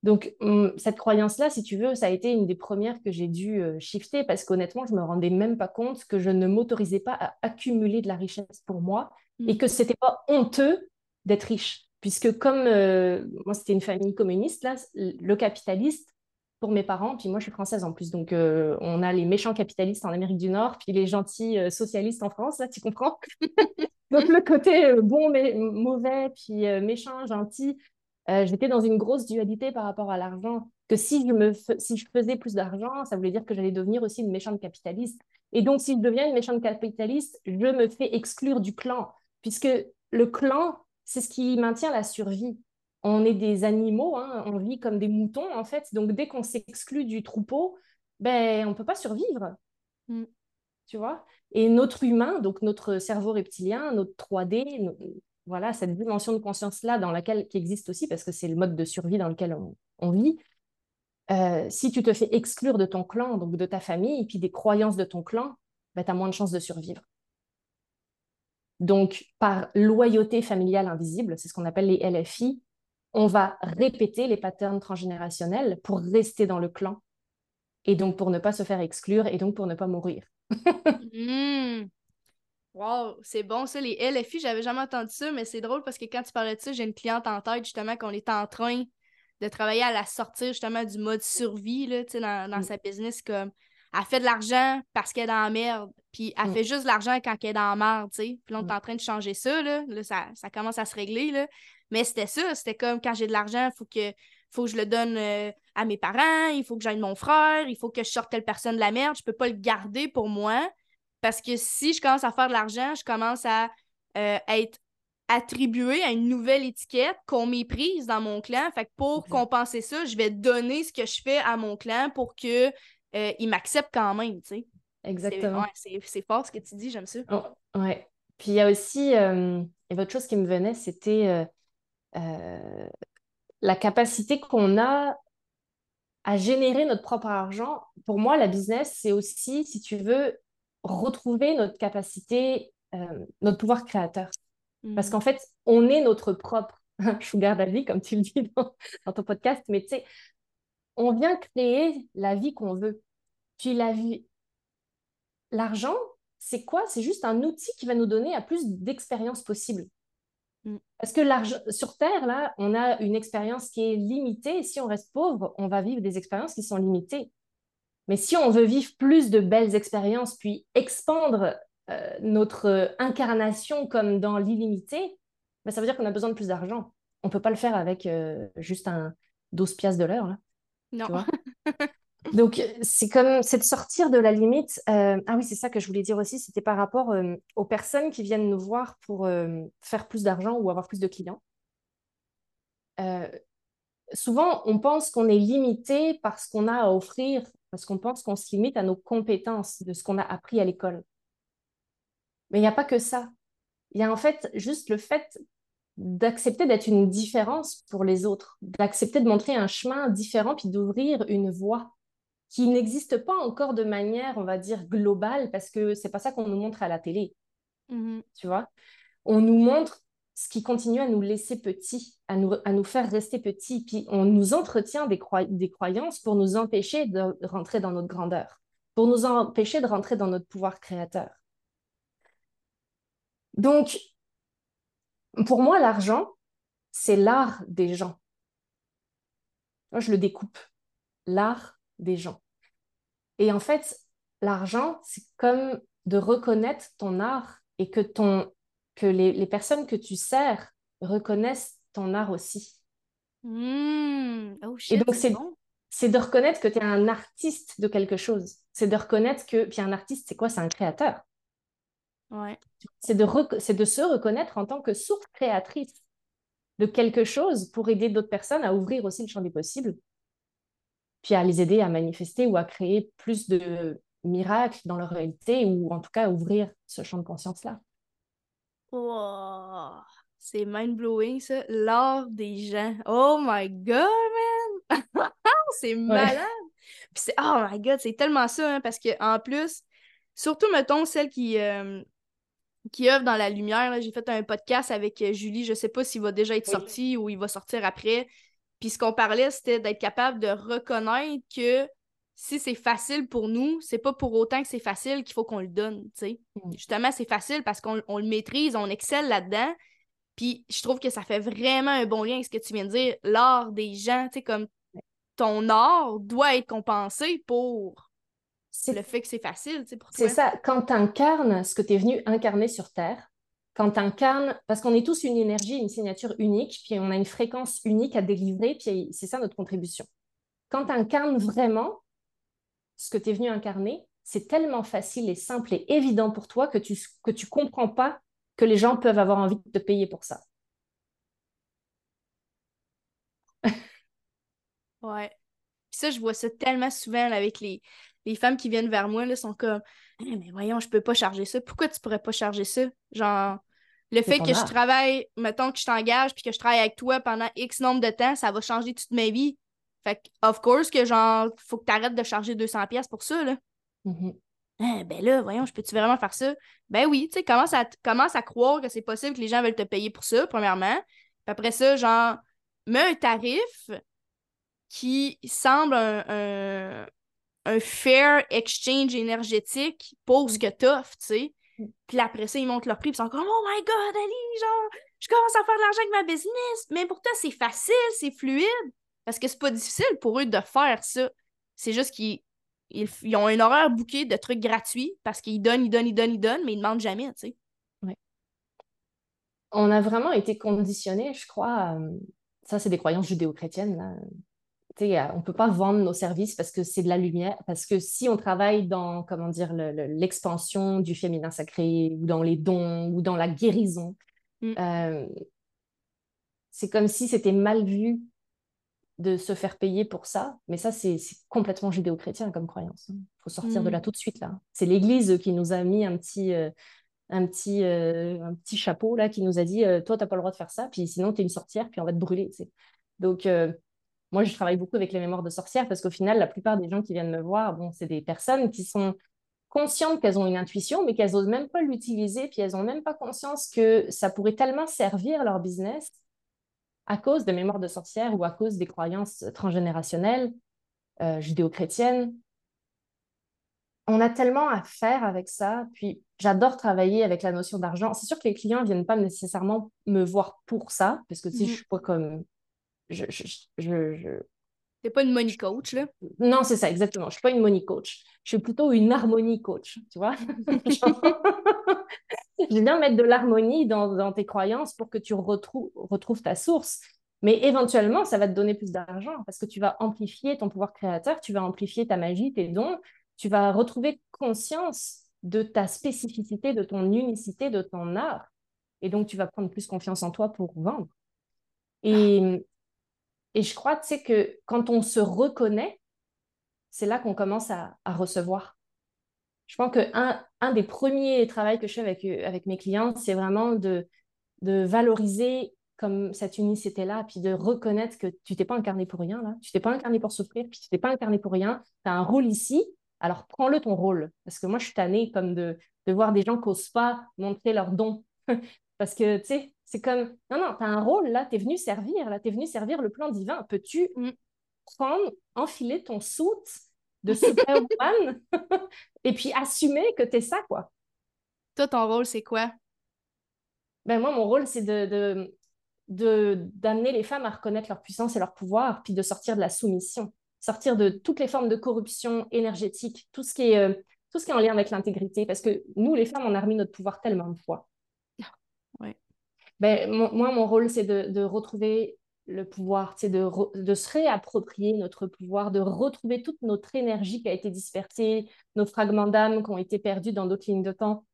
Donc, hum, cette croyance-là, si tu veux, ça a été une des premières que j'ai dû euh, shifter parce qu'honnêtement, je me rendais même pas compte que je ne m'autorisais pas à accumuler de la richesse pour moi et mm. que c'était pas honteux d'être riche. Puisque comme euh, moi, c'était une famille communiste, là, le capitaliste, pour mes parents, puis moi, je suis française en plus, donc euh, on a les méchants capitalistes en Amérique du Nord, puis les gentils socialistes en France, là, tu comprends? Donc le côté bon, mais mauvais, puis méchant, gentil, euh, j'étais dans une grosse dualité par rapport à l'argent. Que si je, me si je faisais plus d'argent, ça voulait dire que j'allais devenir aussi une méchante capitaliste. Et donc, si je deviens une méchante capitaliste, je me fais exclure du clan, puisque le clan, c'est ce qui maintient la survie. On est des animaux, hein, on vit comme des moutons, en fait. Donc, dès qu'on s'exclut du troupeau, ben, on ne peut pas survivre. Mm. Tu vois? Et notre humain, donc notre cerveau reptilien, notre 3D, voilà, cette dimension de conscience-là dans laquelle qui existe aussi, parce que c'est le mode de survie dans lequel on, vit, euh, si tu te fais exclure de ton clan, donc de ta famille, et puis des croyances de ton clan, bah, tu as moins de chances de survivre. Donc, par loyauté familiale invisible, c'est ce qu'on appelle les LFI, on va répéter les patterns transgénérationnels pour rester dans le clan, et donc pour ne pas se faire exclure, et donc pour ne pas mourir. Hmm. Wow, c'est bon ça, les LFI, j'avais jamais entendu ça, mais c'est drôle parce que quand tu parlais de ça, j'ai une cliente en tête justement qu'on est en train de travailler à la sortir justement du mode survie là, dans, dans mm. sa business comme elle fait de l'argent parce qu'elle est dans la merde, puis elle mm. fait juste de l'argent quand elle est dans la merde, tu sais. Puis là, on est mm. en train de changer ça, là, là ça, ça commence à se régler, là. Mais c'était ça, c'était comme quand j'ai de l'argent, il faut que, faut que je le donne euh, à mes parents, il faut que j'aille mon frère, il faut que je sorte telle personne de la merde, je peux pas le garder pour moi. Parce que si je commence à faire de l'argent, je commence à euh, être attribué à une nouvelle étiquette qu'on méprise dans mon clan. Fait que pour compenser ça, je vais donner ce que je fais à mon clan pour que euh, il m'accepte quand même, tu sais. Exactement. C'est fort ce que tu dis, j'aime ça. Oh, ouais. Puis il y a aussi, euh, et votre chose qui me venait, c'était la capacité qu'on a à générer notre propre argent. Pour moi, la business, c'est aussi, si tu veux, retrouver notre capacité, euh, notre pouvoir créateur. Parce qu'en mm. fait, on est notre propre sugar daddy, comme tu le dis dans, ton podcast, mais tu sais, on vient créer la vie qu'on veut. Puis la vie, l'argent, c'est quoi? C'est juste un outil qui va nous donner à plus d'expériences possibles. Mm. Parce que l'argent, sur Terre, là, on a une expérience qui est limitée. Et si on reste pauvre, on va vivre des expériences qui sont limitées. Mais si on veut vivre plus de belles expériences, puis expandre euh, notre incarnation comme dans l'illimité, ben, ça veut dire qu'on a besoin de plus d'argent. On ne peut pas le faire avec euh, juste un 12 piastres de l'heure. Non. Donc, c'est comme, c'est de sortir de la limite. Euh, ah oui, c'est ça que je voulais dire aussi, c'était par rapport aux personnes qui viennent nous voir pour faire plus d'argent ou avoir plus de clients. souvent, on pense qu'on est limité parce qu'on a à offrir parce qu'on pense qu'on se limite à nos compétences, de ce qu'on a appris à l'école. Mais il n'y a pas que ça. Il y a en fait juste le fait d'accepter d'être une différence pour les autres, d'accepter de montrer un chemin différent, puis d'ouvrir une voie qui n'existe pas encore de manière, on va dire, globale, parce que c'est pas ça qu'on nous montre à la télé. Mm-hmm. Tu vois? On nous montre ce qui continue à nous laisser petits, à nous, à nous faire rester petits. Puis on nous entretient des, des croyances pour nous empêcher de rentrer dans notre grandeur, pour nous empêcher de rentrer dans notre pouvoir créateur. Donc, pour moi, l'argent, c'est l'art des gens. Moi, je le découpe. L'art des gens. Et en fait, l'argent, c'est comme de reconnaître ton art et que ton que les, personnes que tu sers reconnaissent ton art aussi. Mmh. Oh, et donc, c'est de reconnaître que tu es un artiste de quelque chose. C'est de reconnaître que. Puis un artiste, c'est quoi? C'est un créateur. Ouais. C'est de, de se reconnaître en tant que source créatrice de quelque chose pour aider d'autres personnes à ouvrir aussi le champ des possibles, puis à les aider à manifester ou à créer plus de miracles dans leur réalité, ou en tout cas à ouvrir ce champ de conscience-là. Wow. C'est mind-blowing, ça. L'art des gens. Oh my God, man! c'est malade! Puis c'est, oh my God, c'est tellement ça, hein, parce que en plus, surtout, mettons, celle qui, euh, qui œuvre dans la lumière, j'ai fait un podcast avec euh, Julie, je sais pas s'il va déjà être sorti ou il va sortir après. Puis ce qu'on parlait, c'était d'être capable de reconnaître que si c'est facile pour nous, c'est pas pour autant que c'est facile qu'il faut qu'on le donne. Mm. Justement, c'est facile parce qu'on le maîtrise, on excelle là-dedans. Puis je trouve que ça fait vraiment un bon lien avec ce que tu viens de dire, l'art des gens, tu sais, comme ton art doit être compensé pour le fait que c'est facile, pour toi. C'est ça, quand tu incarnes ce que tu es venu incarner sur Terre, quand tu incarnes, parce qu'on est tous une énergie, une signature unique, puis on a une fréquence unique à délivrer, puis c'est ça notre contribution. Quand tu incarnes vraiment, ce que tu es venu incarner, c'est tellement facile et simple et évident pour toi que tu que tu comprends pas que les gens peuvent avoir envie de te payer pour ça. ouais. Puis ça, je vois ça tellement souvent avec les, les femmes qui viennent vers moi, là, sont comme eh, Mais voyons, je peux pas charger ça. Pourquoi tu pourrais pas charger ça? Genre, le fait que je travaille, mettons que je t'engage puis que je travaille avec toi pendant X nombre de temps, ça va changer toute ma vie. Fait que, of course, que genre, faut que tu arrêtes de charger 200$ pour ça, là. Mm-hmm. Ah, ben là, voyons, je peux-tu vraiment faire ça? Ben oui, tu sais, commence à, commence à croire que c'est possible que les gens veulent te payer pour ça, premièrement. Puis après ça, genre, mets un tarif qui semble un, un fair exchange énergétique pour ce que t'offres, tu sais. Mm. Puis après ça, ils montent leur prix, puis ils sont comme Oh my god, Ali, genre, je commence à faire de l'argent avec ma business. Mais pourtant, c'est facile, c'est fluide. Parce que c'est pas difficile pour eux de faire ça. C'est juste qu'ils ils, ont un horaire bouquet de trucs gratuits parce qu'ils donnent, ils donnent, ils donnent, ils donnent, mais ils demandent jamais, tu sais. On a vraiment été conditionnés, je crois. ça, c'est des croyances judéo-chrétiennes. Là. Tu euh, on ne peut pas vendre nos services parce que c'est de la lumière. Parce que si on travaille dans, comment dire, le- le- l'expansion du féminin sacré, ou dans les dons, ou dans la guérison, Mm. euh, c'est comme si c'était mal vu de se faire payer pour ça. Mais ça, c'est complètement judéo-chrétien comme croyance. Il faut sortir de Mm. là tout de suite, là. C'est l'Église qui nous a mis un petit... euh, un petit, euh, un petit chapeau là qui nous a dit euh, toi t'as pas le droit de faire ça puis sinon t'es une sorcière puis on va te brûler tu donc moi je travaille beaucoup avec les mémoires de sorcières parce qu'au final la plupart des gens qui viennent me voir bon c'est des personnes qui sont conscientes qu'elles ont une intuition mais qu'elles osent même pas l'utiliser puis elles ont même pas conscience que ça pourrait tellement servir leur business à cause des mémoires de sorcières ou à cause des croyances transgénérationnelles euh, judéo-chrétiennes on a tellement à faire avec ça. Puis j'adore travailler avec la notion d'argent. C'est sûr que les clients ne viennent pas nécessairement me voir pour ça, parce que tu sais, Mhm. je suis pas comme. Je, je, je, je- T'es pas une money coach, là? Non, c'est ça, exactement. Je suis pas une money coach. Je suis plutôt une harmonie coach, tu vois? Je viens mettre de l'harmonie dans, dans tes croyances pour que tu retrou- retrouves ta source. Mais éventuellement, ça va te donner plus d'argent parce que tu vas amplifier ton pouvoir créateur, tu vas amplifier ta magie, tes dons, tu vas retrouver conscience de ta spécificité, de ton unicité, de ton art. Et donc, tu vas prendre plus confiance en toi pour vendre. Et, et je crois, tu sais, que quand on se reconnaît, c'est là qu'on commence à, recevoir. Je pense qu'un un des premiers travaux que je fais avec, mes clients, c'est vraiment de, de valoriser comme cette unicité-là, puis de reconnaître que tu t'es pas incarné pour rien, là. Tu t'es pas incarné pour souffrir, puis tu t'es pas incarné pour rien. Tu as un rôle ici, alors prends-le ton rôle. Parce que moi, je suis tannée comme de, de voir des gens qui n'osent pas montrer leurs dons. Parce que, tu sais, c'est comme, non, non, tu as un rôle, là, tu es venu servir, là, tu es venu servir le plan divin. Peux-tu Mm. prendre, enfiler ton soute de superwoman et puis assumer que tu es ça, quoi? Toi, ton rôle, c'est quoi? Ben, moi, mon rôle, c'est de, d'amener les femmes à reconnaître leur puissance et leur pouvoir, puis de sortir de la soumission, sortir de toutes les formes de corruption énergétique, tout ce qui est, euh, tout ce qui est en lien avec l'intégrité. Parce que nous, les femmes, on a remis notre pouvoir tellement de fois. Ben, mon- moi, mon rôle, c'est de, de retrouver le pouvoir, sais, de, re- de se réapproprier notre pouvoir, de retrouver toute notre énergie qui a été dispersée, nos fragments d'âme qui ont été perdus dans d'autres lignes de temps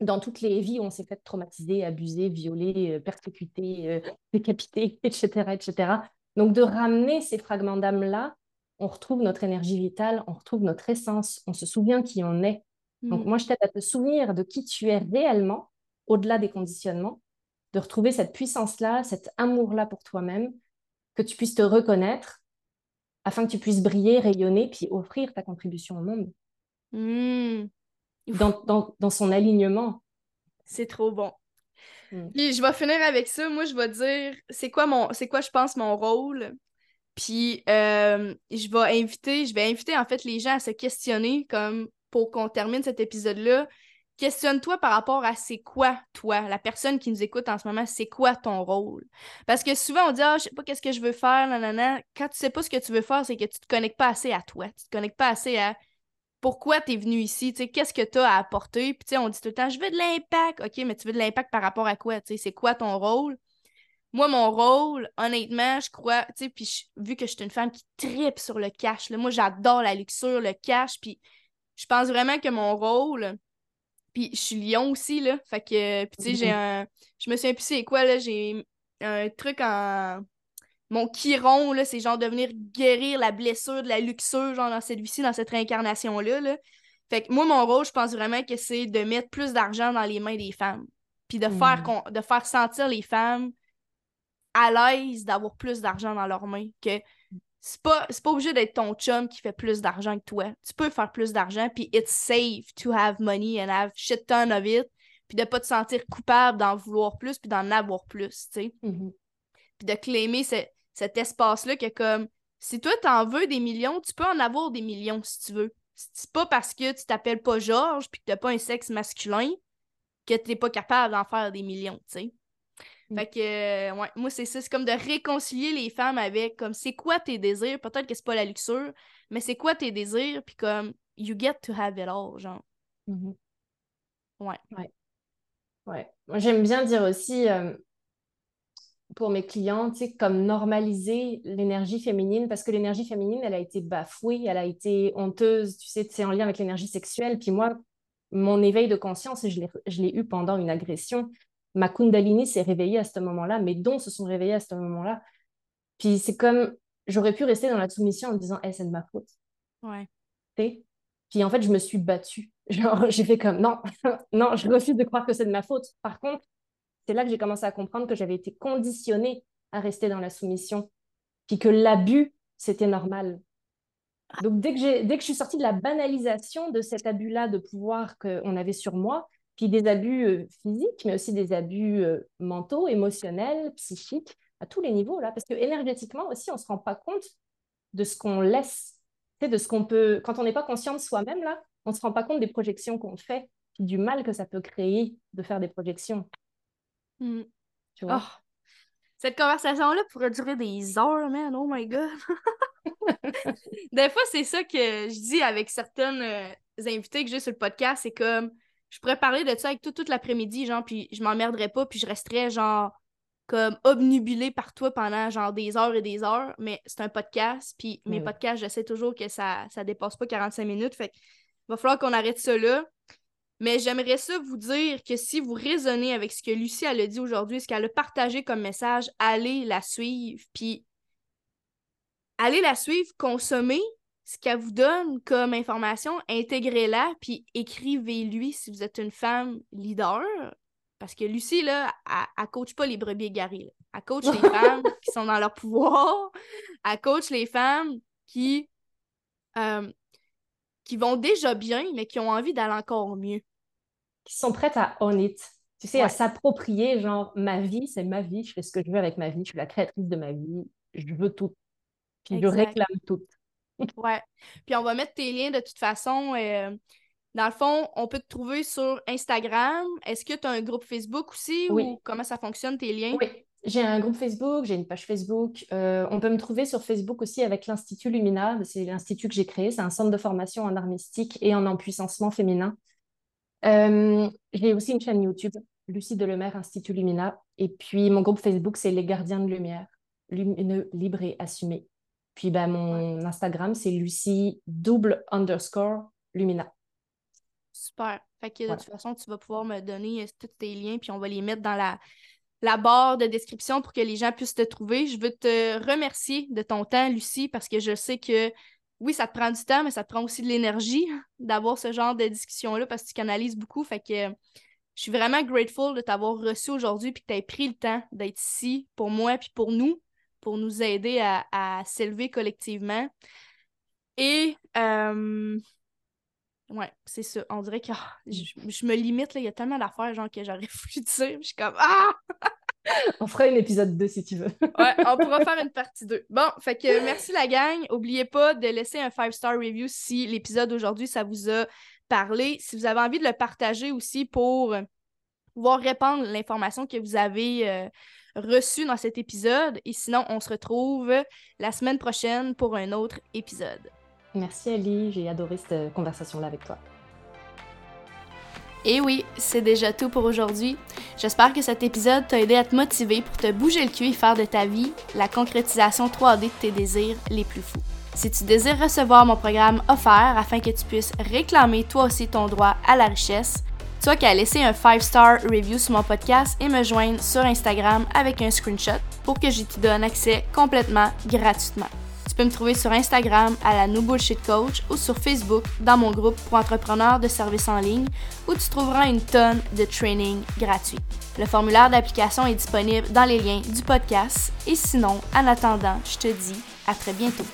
dans toutes les vies où on s'est fait traumatiser, abuser, violer, euh, persécuter, euh, décapiter, etc., etc. Donc, de ramener ces fragments d'âme-là, on retrouve notre énergie vitale, on retrouve notre essence, on se souvient qui on est. Donc, Mm. moi, je t'aide à te souvenir de qui tu es réellement, au-delà des conditionnements, de retrouver cette puissance-là, cet amour-là pour toi-même, que tu puisses te reconnaître, afin que tu puisses briller, rayonner, puis offrir ta contribution au monde, Mm. dans, dans, dans son alignement. C'est trop bon. Mm. Puis je vais finir avec ça. Moi, je vais dire c'est quoi mon c'est quoi je pense mon rôle? Puis euh, je vais inviter, je vais inviter en fait les gens à se questionner comme pour qu'on termine cet épisode-là. Questionne-toi par rapport à c'est quoi toi, la personne qui nous écoute en ce moment, c'est quoi ton rôle? Parce que souvent on dit ah, je sais pas qu'est-ce que je veux faire, nanana. Quand tu sais pas ce que tu veux faire, c'est que tu te connectes pas assez à toi. Tu te connectes pas assez à pourquoi tu es venu ici, tu sais, qu'est-ce que tu as à apporter? Puis, tu sais, on dit tout le temps, je veux de l'impact. OK, mais tu veux de l'impact par rapport à quoi? Tu sais, c'est quoi ton rôle? Moi, mon rôle, honnêtement, je crois, tu sais, puis vu que je suis une femme qui tripe sur le cash, moi, j'adore la luxure, le cash, puis je pense vraiment que mon rôle, puis je suis lion aussi, là, fait que, puis tu sais, j'ai un, je me suis plus c'est quoi, là, j'ai un truc en, mon chiron, là, c'est genre de venir guérir la blessure de la luxure, genre dans cette vie-ci, dans cette réincarnation-là, là. Fait que moi, mon rôle, je pense vraiment que c'est de mettre plus d'argent dans les mains des femmes, puis de, faire, qu'on- de faire sentir les femmes à l'aise d'avoir plus d'argent dans leurs mains. Que c'est pas, pas obligé d'être ton chum qui fait plus d'argent que toi. Tu peux faire plus d'argent, puis it's safe to have money and have shit ton of it, puis de pas te sentir coupable d'en vouloir plus, puis d'en avoir plus, tu sais. Mhm. Puis de claimer ce- cet espace-là que comme Si toi, t'en veux des millions, tu peux en avoir des millions si tu veux. C'est pas parce que tu t'appelles pas Georges puis que t'as pas un sexe masculin que t'es pas capable d'en faire des millions, tu sais. Mm. Fait que, euh, ouais, moi, c'est ça. C'est comme de réconcilier les femmes avec, comme, c'est quoi tes désirs? Peut-être que c'est pas la luxure, mais c'est quoi tes désirs? Puis comme, you get to have it all, genre. Mm-hmm. Ouais. Ouais. Ouais. Moi, j'aime bien dire aussi, euh, pour mes clients, tu sais, comme normaliser l'énergie féminine, parce que l'énergie féminine, elle a été bafouée, elle a été honteuse, tu sais, c'est en lien avec l'énergie sexuelle. Puis moi, mon éveil de conscience, je l'ai eu pendant une agression ma Kundalini s'est réveillée à ce moment-là, mes dons se sont réveillés à ce moment-là. Puis c'est comme, j'aurais pu rester dans la soumission en me disant, hey, c'est de ma faute. Ouais. Puis en fait, je me suis battue. Genre, j'ai fait comme, non, non, je refuse de croire que c'est de ma faute. Par contre, c'est là que j'ai commencé à comprendre que j'avais été conditionnée à rester dans la soumission. Puis que l'abus, c'était normal. Donc, dès que, dès que je suis sortie de la banalisation de cet abus-là de pouvoir qu'on avait sur moi, puis des abus euh, physiques, mais aussi des abus euh, mentaux, émotionnels, psychiques, à tous les niveaux, là. Parce que énergétiquement aussi, on ne se rend pas compte de ce qu'on laisse, de ce qu'on peut... Quand on n'est pas conscient de soi-même, là, on ne se rend pas compte des projections qu'on fait, puis du mal que ça peut créer de faire des projections. Hmm. Tu vois? Oh. Cette conversation-là pourrait durer des heures, man. Oh my God. des fois, c'est ça que je dis avec certaines euh, invités que j'ai sur le podcast. C'est comme je pourrais parler de ça avec tout, toute l'après-midi, genre, puis je m'emmerderais pas, puis je resterais, genre, comme obnubilée par toi pendant, genre, des heures et des heures. Mais c'est un podcast, puis mes podcasts, je sais toujours que ça, ça dépasse pas 45 minutes. Fait va falloir qu'on arrête ça là. Mais j'aimerais ça vous dire que si vous raisonnez avec ce que Lucie elle a dit aujourd'hui, ce qu'elle a partagé comme message, allez la suivre, puis allez la suivre, consommer, ce qu'elle vous donne comme information, intégrez-la, puis écrivez-lui si vous êtes une femme leader. Parce que Lucie, là, elle, ne coach pas les brebis égarées. Elle coach les femmes qui sont dans leur pouvoir. Elle coach les femmes qui, euh, qui vont déjà bien, mais qui ont envie d'aller encore mieux. Qui sont prêtes à own it. Tu sais, à s'approprier, genre, ma vie, c'est ma vie, je fais ce que je veux avec ma vie, je suis la créatrice de ma vie, je veux tout. Puis je réclame tout. Ouais. Puis on va mettre tes liens de toute façon. Euh, dans le fond, on peut te trouver sur Instagram. Est-ce que tu as un groupe Facebook aussi ou comment ça fonctionne tes liens? Oui, j'ai un groupe Facebook, j'ai une page Facebook. Euh, on peut me trouver sur Facebook aussi avec l'Institut Lumina. C'est l'institut que j'ai créé. C'est un centre de formation en art mystique et en empuissancement féminin. Euh, j'ai aussi une chaîne YouTube, Lucie Delemaire, Institut Lumina. Et puis mon groupe Facebook, c'est Les Gardiens de Lumière, lumineux, libre et assumé. Puis ben, mon Instagram, c'est Lucie double underscore Lumina. Super. Fait que de toute façon, tu vas pouvoir me donner euh, tous tes liens, puis on va les mettre dans la, la barre de description pour que les gens puissent te trouver. Je veux te remercier de ton temps, Lucie, parce que je sais que oui, ça te prend du temps, mais ça te prend aussi de l'énergie d'avoir ce genre de discussion-là parce que tu canalises beaucoup. Fait que je suis vraiment grateful de t'avoir reçu aujourd'hui puis que tu aies pris le temps d'être ici pour moi puis pour nous pour nous aider à, s'élever collectivement. Et euh, ouais, c'est ça. On dirait que ah, je, me limite, il y a tellement d'affaires genre que j'aurais voulu dire. Je suis comme Ah! on fera un épisode 2 si tu veux. ouais, on pourra faire une partie 2. Bon, fait que merci la gang. N'oubliez pas de laisser un 5-star review si l'épisode d'aujourd'hui, ça vous a parlé. Si vous avez envie de le partager aussi pour pouvoir répandre l'information que vous avez euh, reçu dans cet épisode. Et sinon, on se retrouve la semaine prochaine pour un autre épisode. Merci Ali, j'ai adoré cette conversation-là avec toi. Et oui, c'est déjà tout pour aujourd'hui. J'espère que cet épisode t'a aidé à te motiver pour te bouger le cul et faire de ta vie la concrétisation 3D de tes désirs les plus fous. Si tu désires recevoir mon programme offert afin que tu puisses réclamer toi aussi ton droit à la richesse, toi qui as laissé un 5-star review sur mon podcast et me joindre sur Instagram avec un screenshot pour que je te donne accès complètement gratuitement. Tu peux me trouver sur Instagram à la No Bullshit Coach ou sur Facebook dans mon groupe pour entrepreneurs de services en ligne où tu trouveras une tonne de training gratuit. Le formulaire d'application est disponible dans les liens du podcast et sinon, en attendant, je te dis à très bientôt.